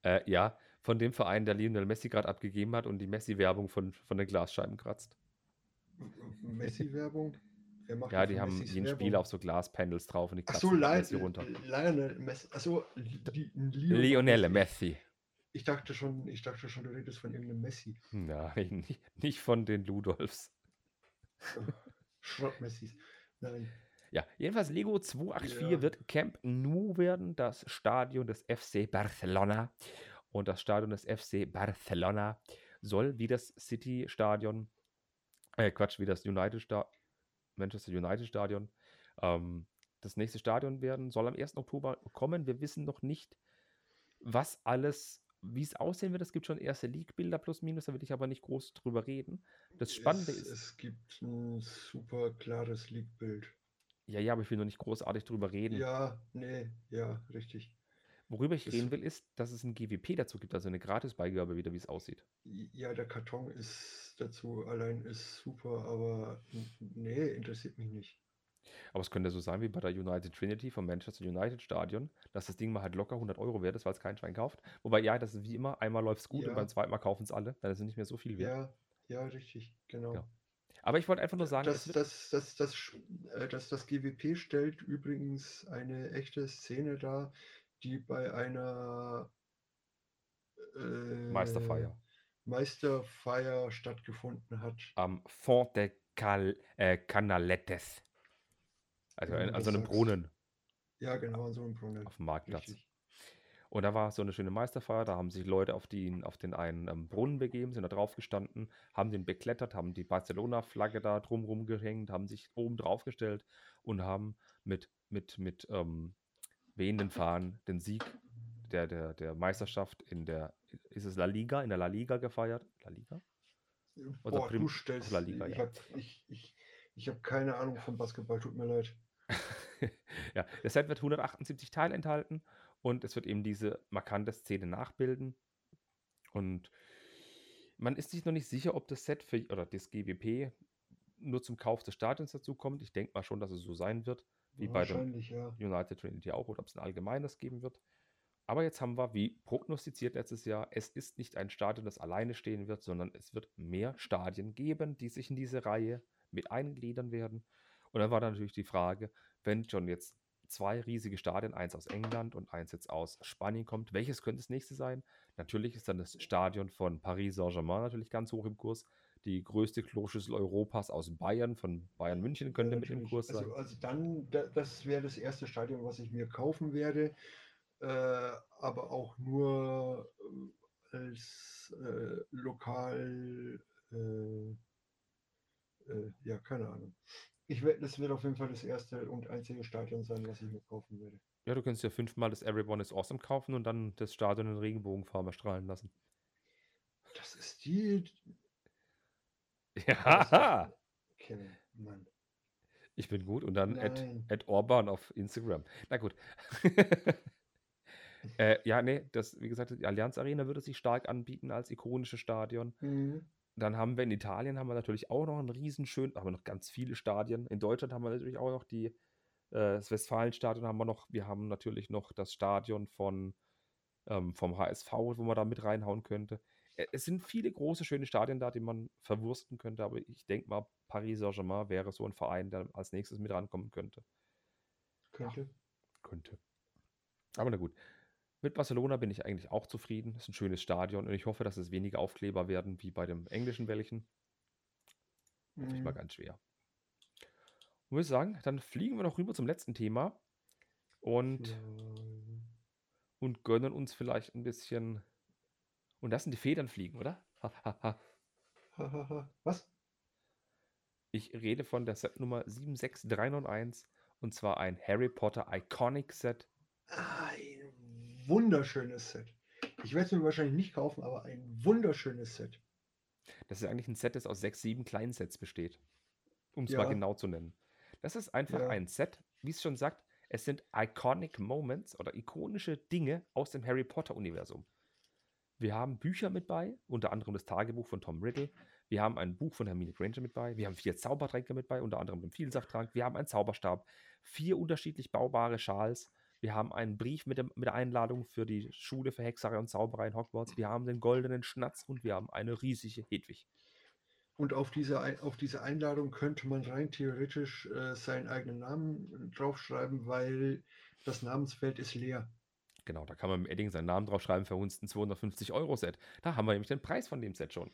Äh, ja, von dem Verein, der Lionel Messi gerade abgegeben hat und die Messi-Werbung von, von den Glasscheiben kratzt. Messi-Werbung? Ja, die haben Messis jeden Werbung? Spieler auf so Glaspanels drauf und die Ach kratzen so, Messi runter. Lionel Messi. Achso, Lionel Messi. Ich dachte schon, ich dachte schon, du redest von irgendeinem Messi. Nein, nicht, nicht von den Ludolfs. Schrott-Messis. Nein. Ja, jedenfalls Lego 284 Ja. wird Camp Nou werden, das Stadion des FC Barcelona. Und das Stadion des FC Barcelona soll wie das City-Stadion, äh, Quatsch, wie das United Sta Manchester United Stadion, ähm, das nächste Stadion werden, soll am 1. Oktober kommen. Wir wissen noch nicht, was alles, wie es aussehen wird. Es gibt schon erste League-Bilder plus minus, da will ich aber nicht groß drüber reden. Das Spannende es, ist, Es gibt ein super klares League-Bild. ja, ja, aber ich will noch nicht großartig drüber reden. Ja, nee, ja, richtig. Worüber ich Das- reden will, ist, dass es ein GWP dazu gibt, also eine Gratisbeigabe wieder, wie es aussieht. Ja, der Karton ist dazu allein ist super, aber nee, interessiert mich nicht. Aber es könnte so sein wie bei der United Trinity vom Manchester United Stadion, dass das Ding mal halt locker 100 Euro wert ist, weil es kein Schwein kauft. Wobei, ja, das ist wie immer, einmal läuft es gut und Ja. beim zweiten Mal kaufen es alle, dann ist es nicht mehr so viel wert. Ja, ja, richtig, genau. Ja. Aber ich wollte einfach nur sagen, Das, es wird, das, das, das, äh, das, das GWP stellt übrigens eine echte Szene dar, die bei einer äh, Meisterfeier. Meisterfeier stattgefunden hat. am Font de Cal äh, Canaletes. Also an, so einem sagst. Brunnen Ja, genau, an so einem Brunnen. auf dem Marktplatz. Richtig. Und da war so eine schöne Meisterfeier, da haben sich Leute auf, die, auf den einen ähm, Brunnen begeben, sind da drauf gestanden, haben den beklettert, haben die Barcelona-Flagge da drumrum gehängt, haben sich oben drauf gestellt und haben mit, mit, mit ähm, wehenden Fahnen den Sieg der, der, der Meisterschaft in der, ist es La Liga, in der La Liga gefeiert? La Liga? Oder Boah, Prim- du stellst, La Liga, ich ja. habe ich, ich, ich hab keine Ahnung vom Basketball, tut mir leid. ja, der Set wird 178 Teile enthalten und es wird eben diese markante Szene nachbilden. Und man ist sich noch nicht sicher, ob das Set für, oder das GWP nur zum Kauf des Stadions dazu kommt. Ich denke mal schon, dass es so sein wird, wie bei dem ja. United Trinity auch, oder ob es ein allgemeines geben wird. Aber jetzt haben wir, wie prognostiziert letztes Jahr, es ist nicht ein Stadion, das alleine stehen wird, sondern es wird mehr Stadien geben, die sich in diese Reihe mit eingliedern werden. Und dann war dann natürlich die Frage, wenn schon jetzt zwei riesige Stadien, eins aus England und eins jetzt aus Spanien kommt, welches könnte das nächste sein? Natürlich ist dann das Stadion von Paris Saint-Germain natürlich ganz hoch im Kurs. Die größte Kloschüssel Europas aus Bayern, von Bayern München, könnte Ja, mit im. Kurs sein. also, also dann, da, das wäre das erste Stadion, was ich mir kaufen werde, äh, aber auch nur äh, als äh, lokal, äh, äh, ja, keine Ahnung. Ich werd, das wird auf jeden Fall das erste und einzige Stadion sein, was ich mir kaufen werde. Ja, du kannst ja fünfmal das Everyone is Awesome kaufen und dann das Stadion in Regenbogenfarben erstrahlen lassen. Das ist die. Ja, Kevin, Mann. ich bin gut. Und dann at, at Orban auf Instagram. Na gut. äh, ja, nee, das, wie gesagt, die Allianz Arena würde sich stark anbieten als ikonisches Stadion. Mhm. Dann haben wir in Italien haben wir natürlich auch noch einen riesenschön, haben wir noch ganz viele Stadien. In Deutschland haben wir natürlich auch noch die, äh, das Westfalenstadion haben wir noch. Wir haben natürlich noch das Stadion von, ähm, vom HSV, wo man da mit reinhauen könnte. Es sind viele große, schöne Stadien da, die man verwursten könnte, aber ich denke mal, Paris Saint-Germain wäre so ein Verein, der als nächstes mit rankommen könnte. Könnte. Könnte. Aber na gut. Mit Barcelona bin ich eigentlich auch zufrieden. Es ist ein schönes Stadion und ich hoffe, dass es weniger Aufkleber werden wie bei dem englischen welchen. Hoffe ich mal Mhm. ganz schwer. Und würde sagen, dann fliegen wir noch rüber zum letzten Thema und, Ja. und gönnen uns vielleicht ein bisschen. Und lassen die Federn fliegen, oder? Was? ich rede von der Setnummer 76391 und zwar ein Harry Potter Iconic Set. Ein wunderschönes Set. Ich werde es mir wahrscheinlich nicht kaufen, aber ein wunderschönes Set. Das ist eigentlich ein Set, das aus sechs, sieben kleinen Sets besteht. Um es mal Ja. genau zu nennen. Das ist einfach Ja. ein Set, wie es schon sagt, es sind Iconic Moments oder ikonische Dinge aus dem Harry Potter-Universum. Wir haben Bücher mit bei, unter anderem das Tagebuch von Tom Riddle. Wir haben ein Buch von Hermine Granger mit bei. Wir haben vier Zaubertränke mit bei, unter anderem den Vielsafttrank. Wir haben einen Zauberstab, vier unterschiedlich baubare Schals. Wir haben einen Brief mit, dem, mit der Einladung für die Schule für Hexerei und Zauberei in Hogwarts. Wir haben den goldenen Schnatz und wir haben eine riesige Hedwig. Und auf diese, auf diese Einladung könnte man rein theoretisch äh, seinen eigenen Namen draufschreiben, weil das Namensfeld ist leer. Genau, da kann man mit Edding seinen Namen draufschreiben für uns ein 250 Euro Set. Da haben wir nämlich den Preis von dem Set schon.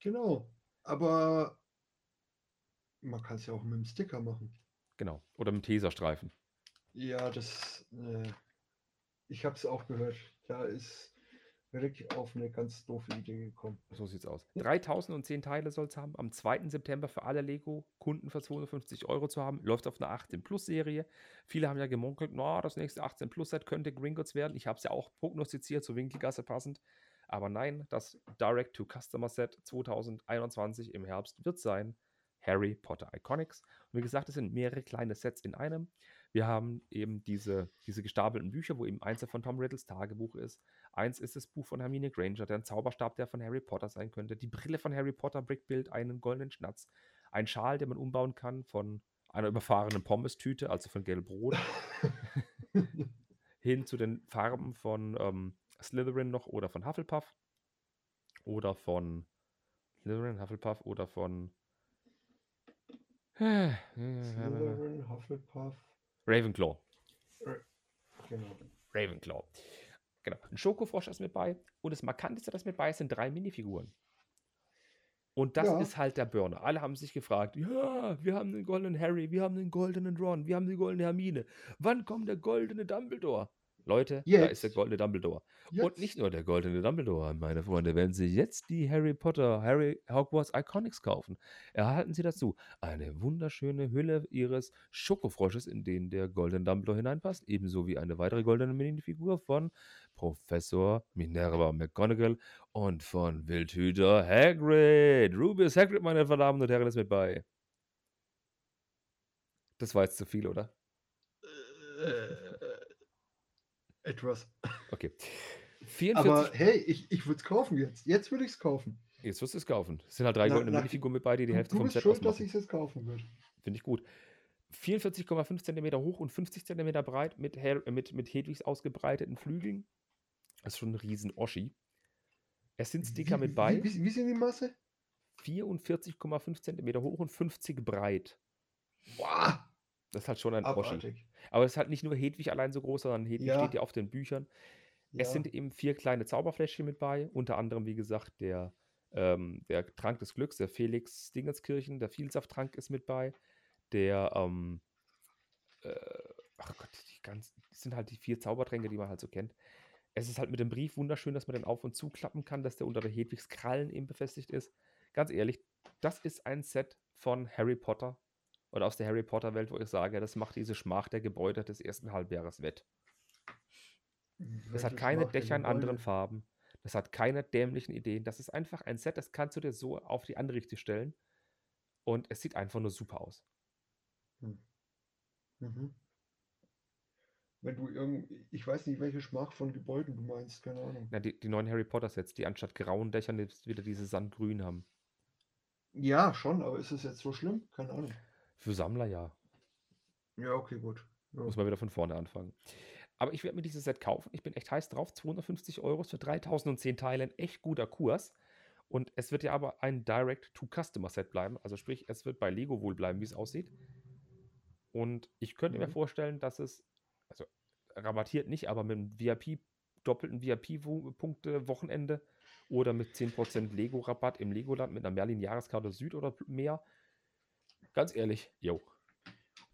Genau. Aber man kann es ja auch mit dem Sticker machen. Genau. Oder mit Teserstreifen. Ja, das. Äh, ich habe es auch gehört. Da ist Rick auf eine ganz doofe Idee gekommen. So sieht's aus. Ja. 3010 Teile soll es haben. Am 2. September für alle Lego-Kunden für 250 Euro zu haben. Läuft auf einer 18 Plus Serie. Viele haben ja gemunkelt, na, das nächste 18 Plus Set könnte Gringotts werden. Ich habe es ja auch prognostiziert, zur Winkelgasse passend. Aber nein, das Direct-to-Customer Set 2021 im Herbst wird sein Harry Potter Iconics. Und wie gesagt, es sind mehrere kleine Sets in einem. Wir haben eben diese, diese gestapelten Bücher, wo eben eins davon Tom Riddles Tagebuch ist. Eins ist das Buch von Hermine Granger, der ein Zauberstab, der von Harry Potter sein könnte. Die Brille von Harry Potter Brickbuild, einen goldenen Schnatz. Ein Schal, den man umbauen kann von einer überfahrenen Pommes-Tüte, also von Gelbrot, hin zu den Farben von ähm, Slytherin noch oder von Hufflepuff. Oder von Slytherin, Hufflepuff oder von Slytherin, Hufflepuff. Ravenclaw. Genau. Ravenclaw. Genau. Ein Schokofrosch ist mit bei. Und das Markanteste, das mit bei ist, sind drei Minifiguren. Und das Ja. ist halt der Burner. Alle haben sich gefragt, ja, wir haben den goldenen Harry, wir haben den goldenen Ron, wir haben die goldene Hermine. Wann kommt der goldene Dumbledore? Leute, da ist der Jetzt. goldene Dumbledore. Und Jetzt. nicht nur der goldene Dumbledore, meine Freunde. Wenn Sie jetzt die Harry Potter, Harry Hogwarts Iconics kaufen, erhalten Sie dazu eine wunderschöne Hülle Ihres Schokofrosches, in den der goldene Dumbledore hineinpasst, ebenso wie eine weitere goldene Minifigur von Professor Minerva McGonagall und von Wildhüter Hagrid. Rubius Hagrid, meine Damen und Herren, ist mit bei. Das war jetzt zu viel, oder? Äh, etwas. Okay. Aber 44. hey, ich, ich würde es kaufen jetzt. Jetzt würde ich es kaufen. Jetzt wirst du es kaufen. Es sind halt drei Na- goldene Minifiguren mit bei, die die Hälfte vom Set schuld, dass ausmachen. ich es jetzt kaufen würde. Finde ich gut. 44,5 cm hoch und 50 cm breit mit, Her äh, mit, mit Hedwigs ausgebreiteten Flügeln. Das ist schon ein riesen Oschi. Es sind Sticker wie, mit bei. Wie, wie, wie sind die Masse? 44,5 cm hoch und 50 breit. Boah, Das ist halt schon ein Oschi. abartig. Aber es ist halt nicht nur Hedwig allein so groß, sondern Hedwig Ja. steht ja auf den Büchern. Es Ja. sind eben vier kleine Zauberfläschchen mit bei, unter anderem, wie gesagt, der, ähm, der Trank des Glücks, der Felix Dingenskirchen, der Vielsafttrank ist mit bei, der, ähm, äh, ach Gott, die ganzen, das sind halt die vier Zaubertränke, die man halt so kennt. Es ist halt mit dem Brief wunderschön, dass man den auf- und zuklappen kann, dass der unter der Hedwigs Krallen eben befestigt ist. Ganz ehrlich, das ist ein Set von Harry Potter oder aus der Harry Potter Welt, wo ich sage, das macht diese Schmach der Gebäude des ersten Halbjahres wett. Es hat keine Schmach Dächer in anderen? Farben. Das hat keine dämlichen Ideen. Das ist einfach ein Set, das kannst du dir so auf die Anrichte stellen. Und es sieht einfach nur super aus. Hm. Mhm. Wenn du irgend, ich weiß nicht, welche Schmach von Gebäuden du meinst, keine Ahnung. Na, die, die neuen Harry Potter Sets, die anstatt grauen Dächern jetzt wieder diese Sandgrün haben. Ja, schon, aber ist es jetzt so schlimm? Keine Ahnung. Für Sammler ja. Ja, okay, gut. Ja. Muss man wieder von vorne anfangen. Aber ich werde mir dieses Set kaufen. Ich bin echt heiß drauf. 250 Euro für 3010 Teile. Ein echt guter Kurs. Und es wird ja aber ein Direct-to-Customer-Set bleiben. Also sprich, es wird bei Lego wohl bleiben, wie es aussieht. Und ich könnte mir Mhm. vorstellen, dass es, also rabattiert nicht, aber mit einem VIP, doppelten VIP-Punkte-Wochenende oder mit 10% Lego-Rabatt im Legoland mit einer Merlin-Jahreskarte Süd oder mehr. Ganz ehrlich, yo.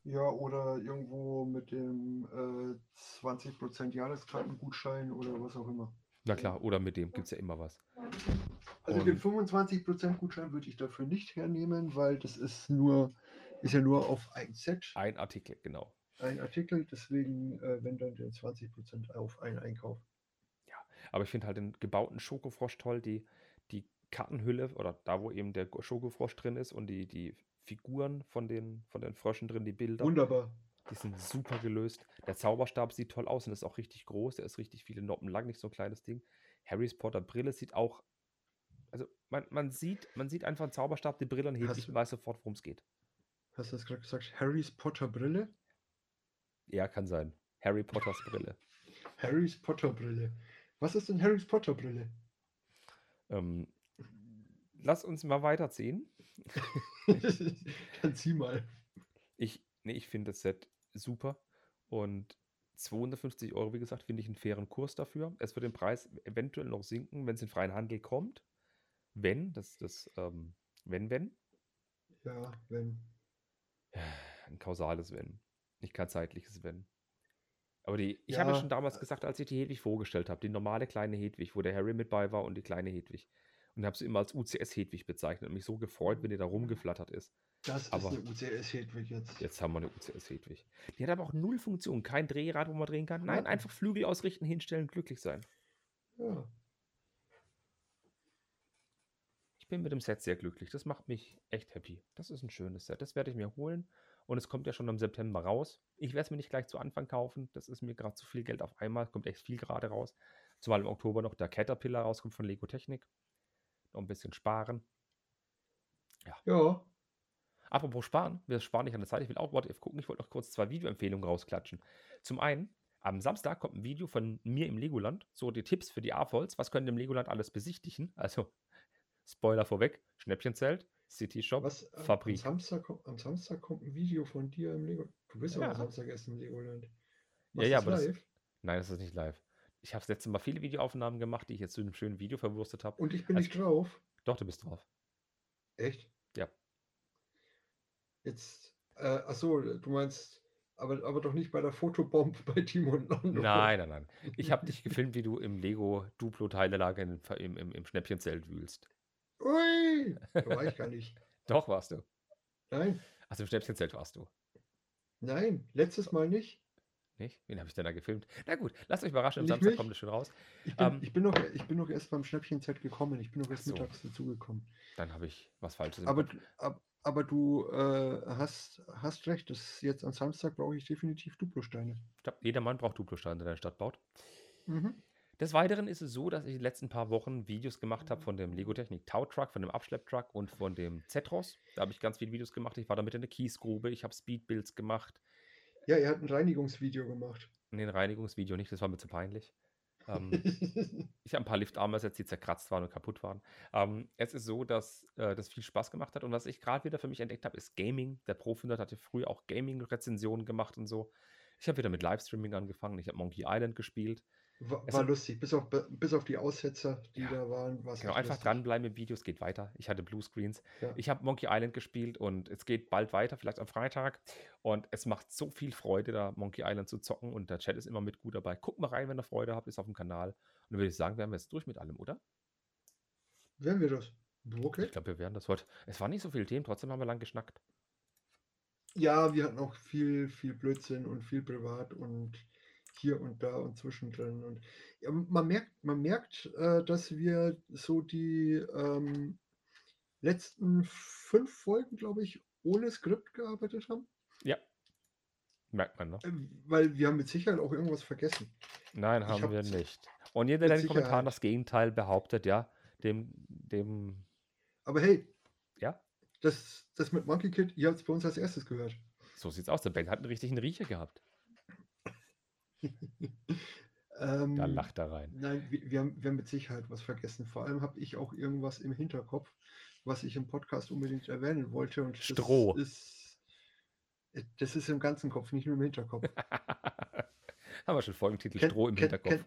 Ja, oder irgendwo mit dem äh, 20% Jahreskartengutschein oder was auch immer. Na klar, oder mit dem gibt es ja immer was. Also Und- den 25% Gutschein würde ich dafür nicht hernehmen, weil das ist nur, ist ja nur auf ein Set, Ein Artikel, genau. ein Artikel, deswegen, äh, wenn dann der 20% auf einen Einkauf. Aber ich finde halt den gebauten Schokofrosch toll, die, die Kartenhülle oder da, wo eben der Schokofrosch drin ist und die, die Figuren von den, von den Fröschen drin, die Bilder, Wunderbar. die sind super gelöst. Der Zauberstab sieht toll aus und ist auch richtig groß. Der ist richtig viele Noppen lang, nicht so ein kleines Ding. Harrys Potter Brille sieht auch, also man, man, sieht, man sieht einfach einen Zauberstab, die Brille und hebt sich und weiß sofort, worum es geht. Hast du das gerade gesagt? Harrys Potter Brille? Ja, kann sein. Harry Potters Brille. Harrys Potter Brille. Was ist denn Harrys Potter Brille? Ähm, lass uns mal weiterziehen. Dann zieh mal. Ich, nee, ich finde das Set super und 250 Euro, wie gesagt, finde ich einen fairen Kurs dafür. Es wird den Preis eventuell noch sinken, wenn es in freien Handel kommt. Wenn, das das, ähm, wenn, wenn, Ja, wenn. ein kausales Wenn, nicht kein zeitliches Wenn. Aber die, ich habe ja Ja, schon damals äh, gesagt, als ich die Hedwig vorgestellt habe, die normale kleine Hedwig, wo der Harry mit bei war und die kleine Hedwig. Und habe sie immer als UCS-Hedwig bezeichnet und mich so gefreut, wenn die da rumgeflattert ist. Das Aber- ist eine UCS Hedwig jetzt. Jetzt haben wir eine UCS Hedwig. Die hat aber auch null Funktion. Kein Drehrad, wo man drehen kann. Nein, einfach Flügel ausrichten, hinstellen, glücklich sein. Ja. Ich bin mit dem Set sehr glücklich. Das macht mich echt happy. Das ist ein schönes Set. Das werde ich mir holen. Und es kommt ja schon im September raus. Ich werde es mir nicht gleich zu Anfang kaufen. Das ist mir gerade zu viel Geld auf einmal. Kommt echt viel gerade raus. Zumal im Oktober noch der Caterpillar rauskommt von Lego Technik. Noch ein bisschen sparen. Ja. Apropos sparen, wir sparen nicht an der Zeit. Ich will auch What If gucken. Ich wollte noch kurz zwei Videoempfehlungen rausklatschen. Zum einen, am Samstag kommt ein Video von mir im Legoland. So die Tipps für die AFOLs. Was können im Legoland alles besichtigen? Also, Spoiler vorweg: Schnäppchenzelt, City Shop, Was? äh, Am Fabrik. Samstag, ko- am Samstag kommt ein Video von dir im Lego. Du bist ja Ja. am Samstag erst im Legoland. Ja, Machst ja, du's aber das- live? Nein, das ist nicht live. Ich habe letztes Mal viele Videoaufnahmen gemacht, die ich jetzt zu einem schönen Video verwurstet habe. Und ich bin Also- nicht drauf. Doch, du bist drauf. Echt? Ja. Jetzt, äh, achso, du meinst, aber, aber doch nicht bei der Fotobomb bei Timo und Lando. Nein, nein, nein. Ich habe dich gefilmt, wie du im Lego Duplo-Teilelager im, im, im, im Schnäppchenzelt wühlst. Ui, da war ich gar nicht. Doch, warst du. Nein, Also im Schnäppchenzelt warst du. nein, letztes Mal nicht. Nicht? Wen habe ich denn da gefilmt? Na gut, lasst euch überraschen, am Samstag mich? kommt es schon raus. Ich bin, Ähm, ich, bin noch, ich bin noch erst beim Schnäppchen-Set gekommen. Ich bin noch erst so. mittags dazugekommen. Dann habe ich was Falsches Aber, ab, aber du äh, hast, hast recht, das jetzt am Samstag brauche ich definitiv Duplosteine. Ich glaub, jeder Mann braucht Duplosteine, der eine Stadt baut. Mhm. Des Weiteren ist es so, dass ich die letzten paar Wochen Videos gemacht habe von dem Lego Technik Tow Truck, von dem Abschlepptruck und von dem Zetros. Da habe ich ganz viele Videos gemacht. Ich war damit in der Kiesgrube, ich habe Speedbuilds gemacht. Ja, er hat ein Reinigungsvideo gemacht. Nee, ein Reinigungsvideo nicht, das war mir zu peinlich. Ähm, ich habe ein paar Liftarme ersetzt, die zerkratzt waren und kaputt waren. Ähm, es ist so, dass äh, das viel Spaß gemacht hat. Und was ich gerade wieder für mich entdeckt habe, ist Gaming. Der Profinder hatte früher auch Gaming-Rezensionen gemacht und so. Ich habe wieder mit Livestreaming angefangen. Ich habe Monkey Island gespielt. War, war lustig, bis auf, bis auf die Aussetzer, die Ja, da waren. Genau, einfach lustig. dranbleiben im Video, es geht weiter. Ich hatte Bluescreens. Ja. Ich habe Monkey Island gespielt und es geht bald weiter, vielleicht am Freitag. Und es macht so viel Freude, da Monkey Island zu zocken und der Chat ist immer mit gut dabei. Guckt mal rein, wenn ihr Freude habt, ist auf dem Kanal. Und dann würde ich sagen, wären wir jetzt durch mit allem, oder? Werden wir das? Okay. Ich glaube, wir werden das heute. Es waren nicht so viele Themen, trotzdem haben wir lang geschnackt. Ja, wir hatten auch viel, viel Blödsinn und viel privat und hier und da und zwischendrin. Und ja, man merkt, man merkt, äh, dass wir so die ähm, letzten fünf Folgen, glaube ich, ohne Skript gearbeitet haben. Ja. Merkt man, ne? Äh, Weil wir haben mit Sicherheit auch irgendwas vergessen. Nein, haben hab wir nicht. Und jeder, der in den Kommentaren das Gegenteil behauptet, ja, dem, dem, Aber hey, ja, das, das mit Monkey Kid, ihr habt es bei uns als erstes gehört. so sieht's aus. Der Ben hat einen richtigen Riecher gehabt. Da Ähm, lacht er rein. Nein, wir, wir, haben, wir haben mit Sicherheit was vergessen. Vor allem habe ich auch irgendwas im Hinterkopf, was ich im Podcast unbedingt erwähnen wollte. Und das Stroh. ist, äh, das ist im ganzen Kopf, nicht nur im Hinterkopf. Haben wir schon Folgentitel Kenn- Stroh im kenn- Hinterkopf.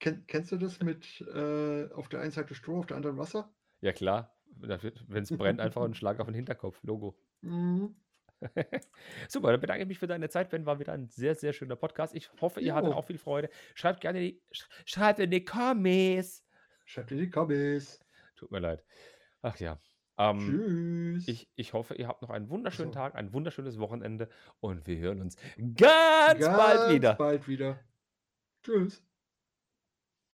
kenn- kennst du das mit äh, auf der einen Seite Stroh, auf der anderen Wasser? Ja, klar. Wenn es brennt, einfach einen Schlag auf den Hinterkopf. Logo. Mhm. Super, dann bedanke ich mich für deine Zeit. Ben war wieder ein sehr, sehr schöner Podcast. Ich hoffe, ihr hattet Jo. auch viel Freude. Schreibt gerne die, sch- schreibt in die Kommis. Schreibt in die Kabis. Tut mir leid. Ach ja. Ähm, Tschüss. ich, ich hoffe, ihr habt noch einen wunderschönen so. Tag, ein wunderschönes Wochenende und wir hören uns ganz bald wieder. bald wieder. Tschüss.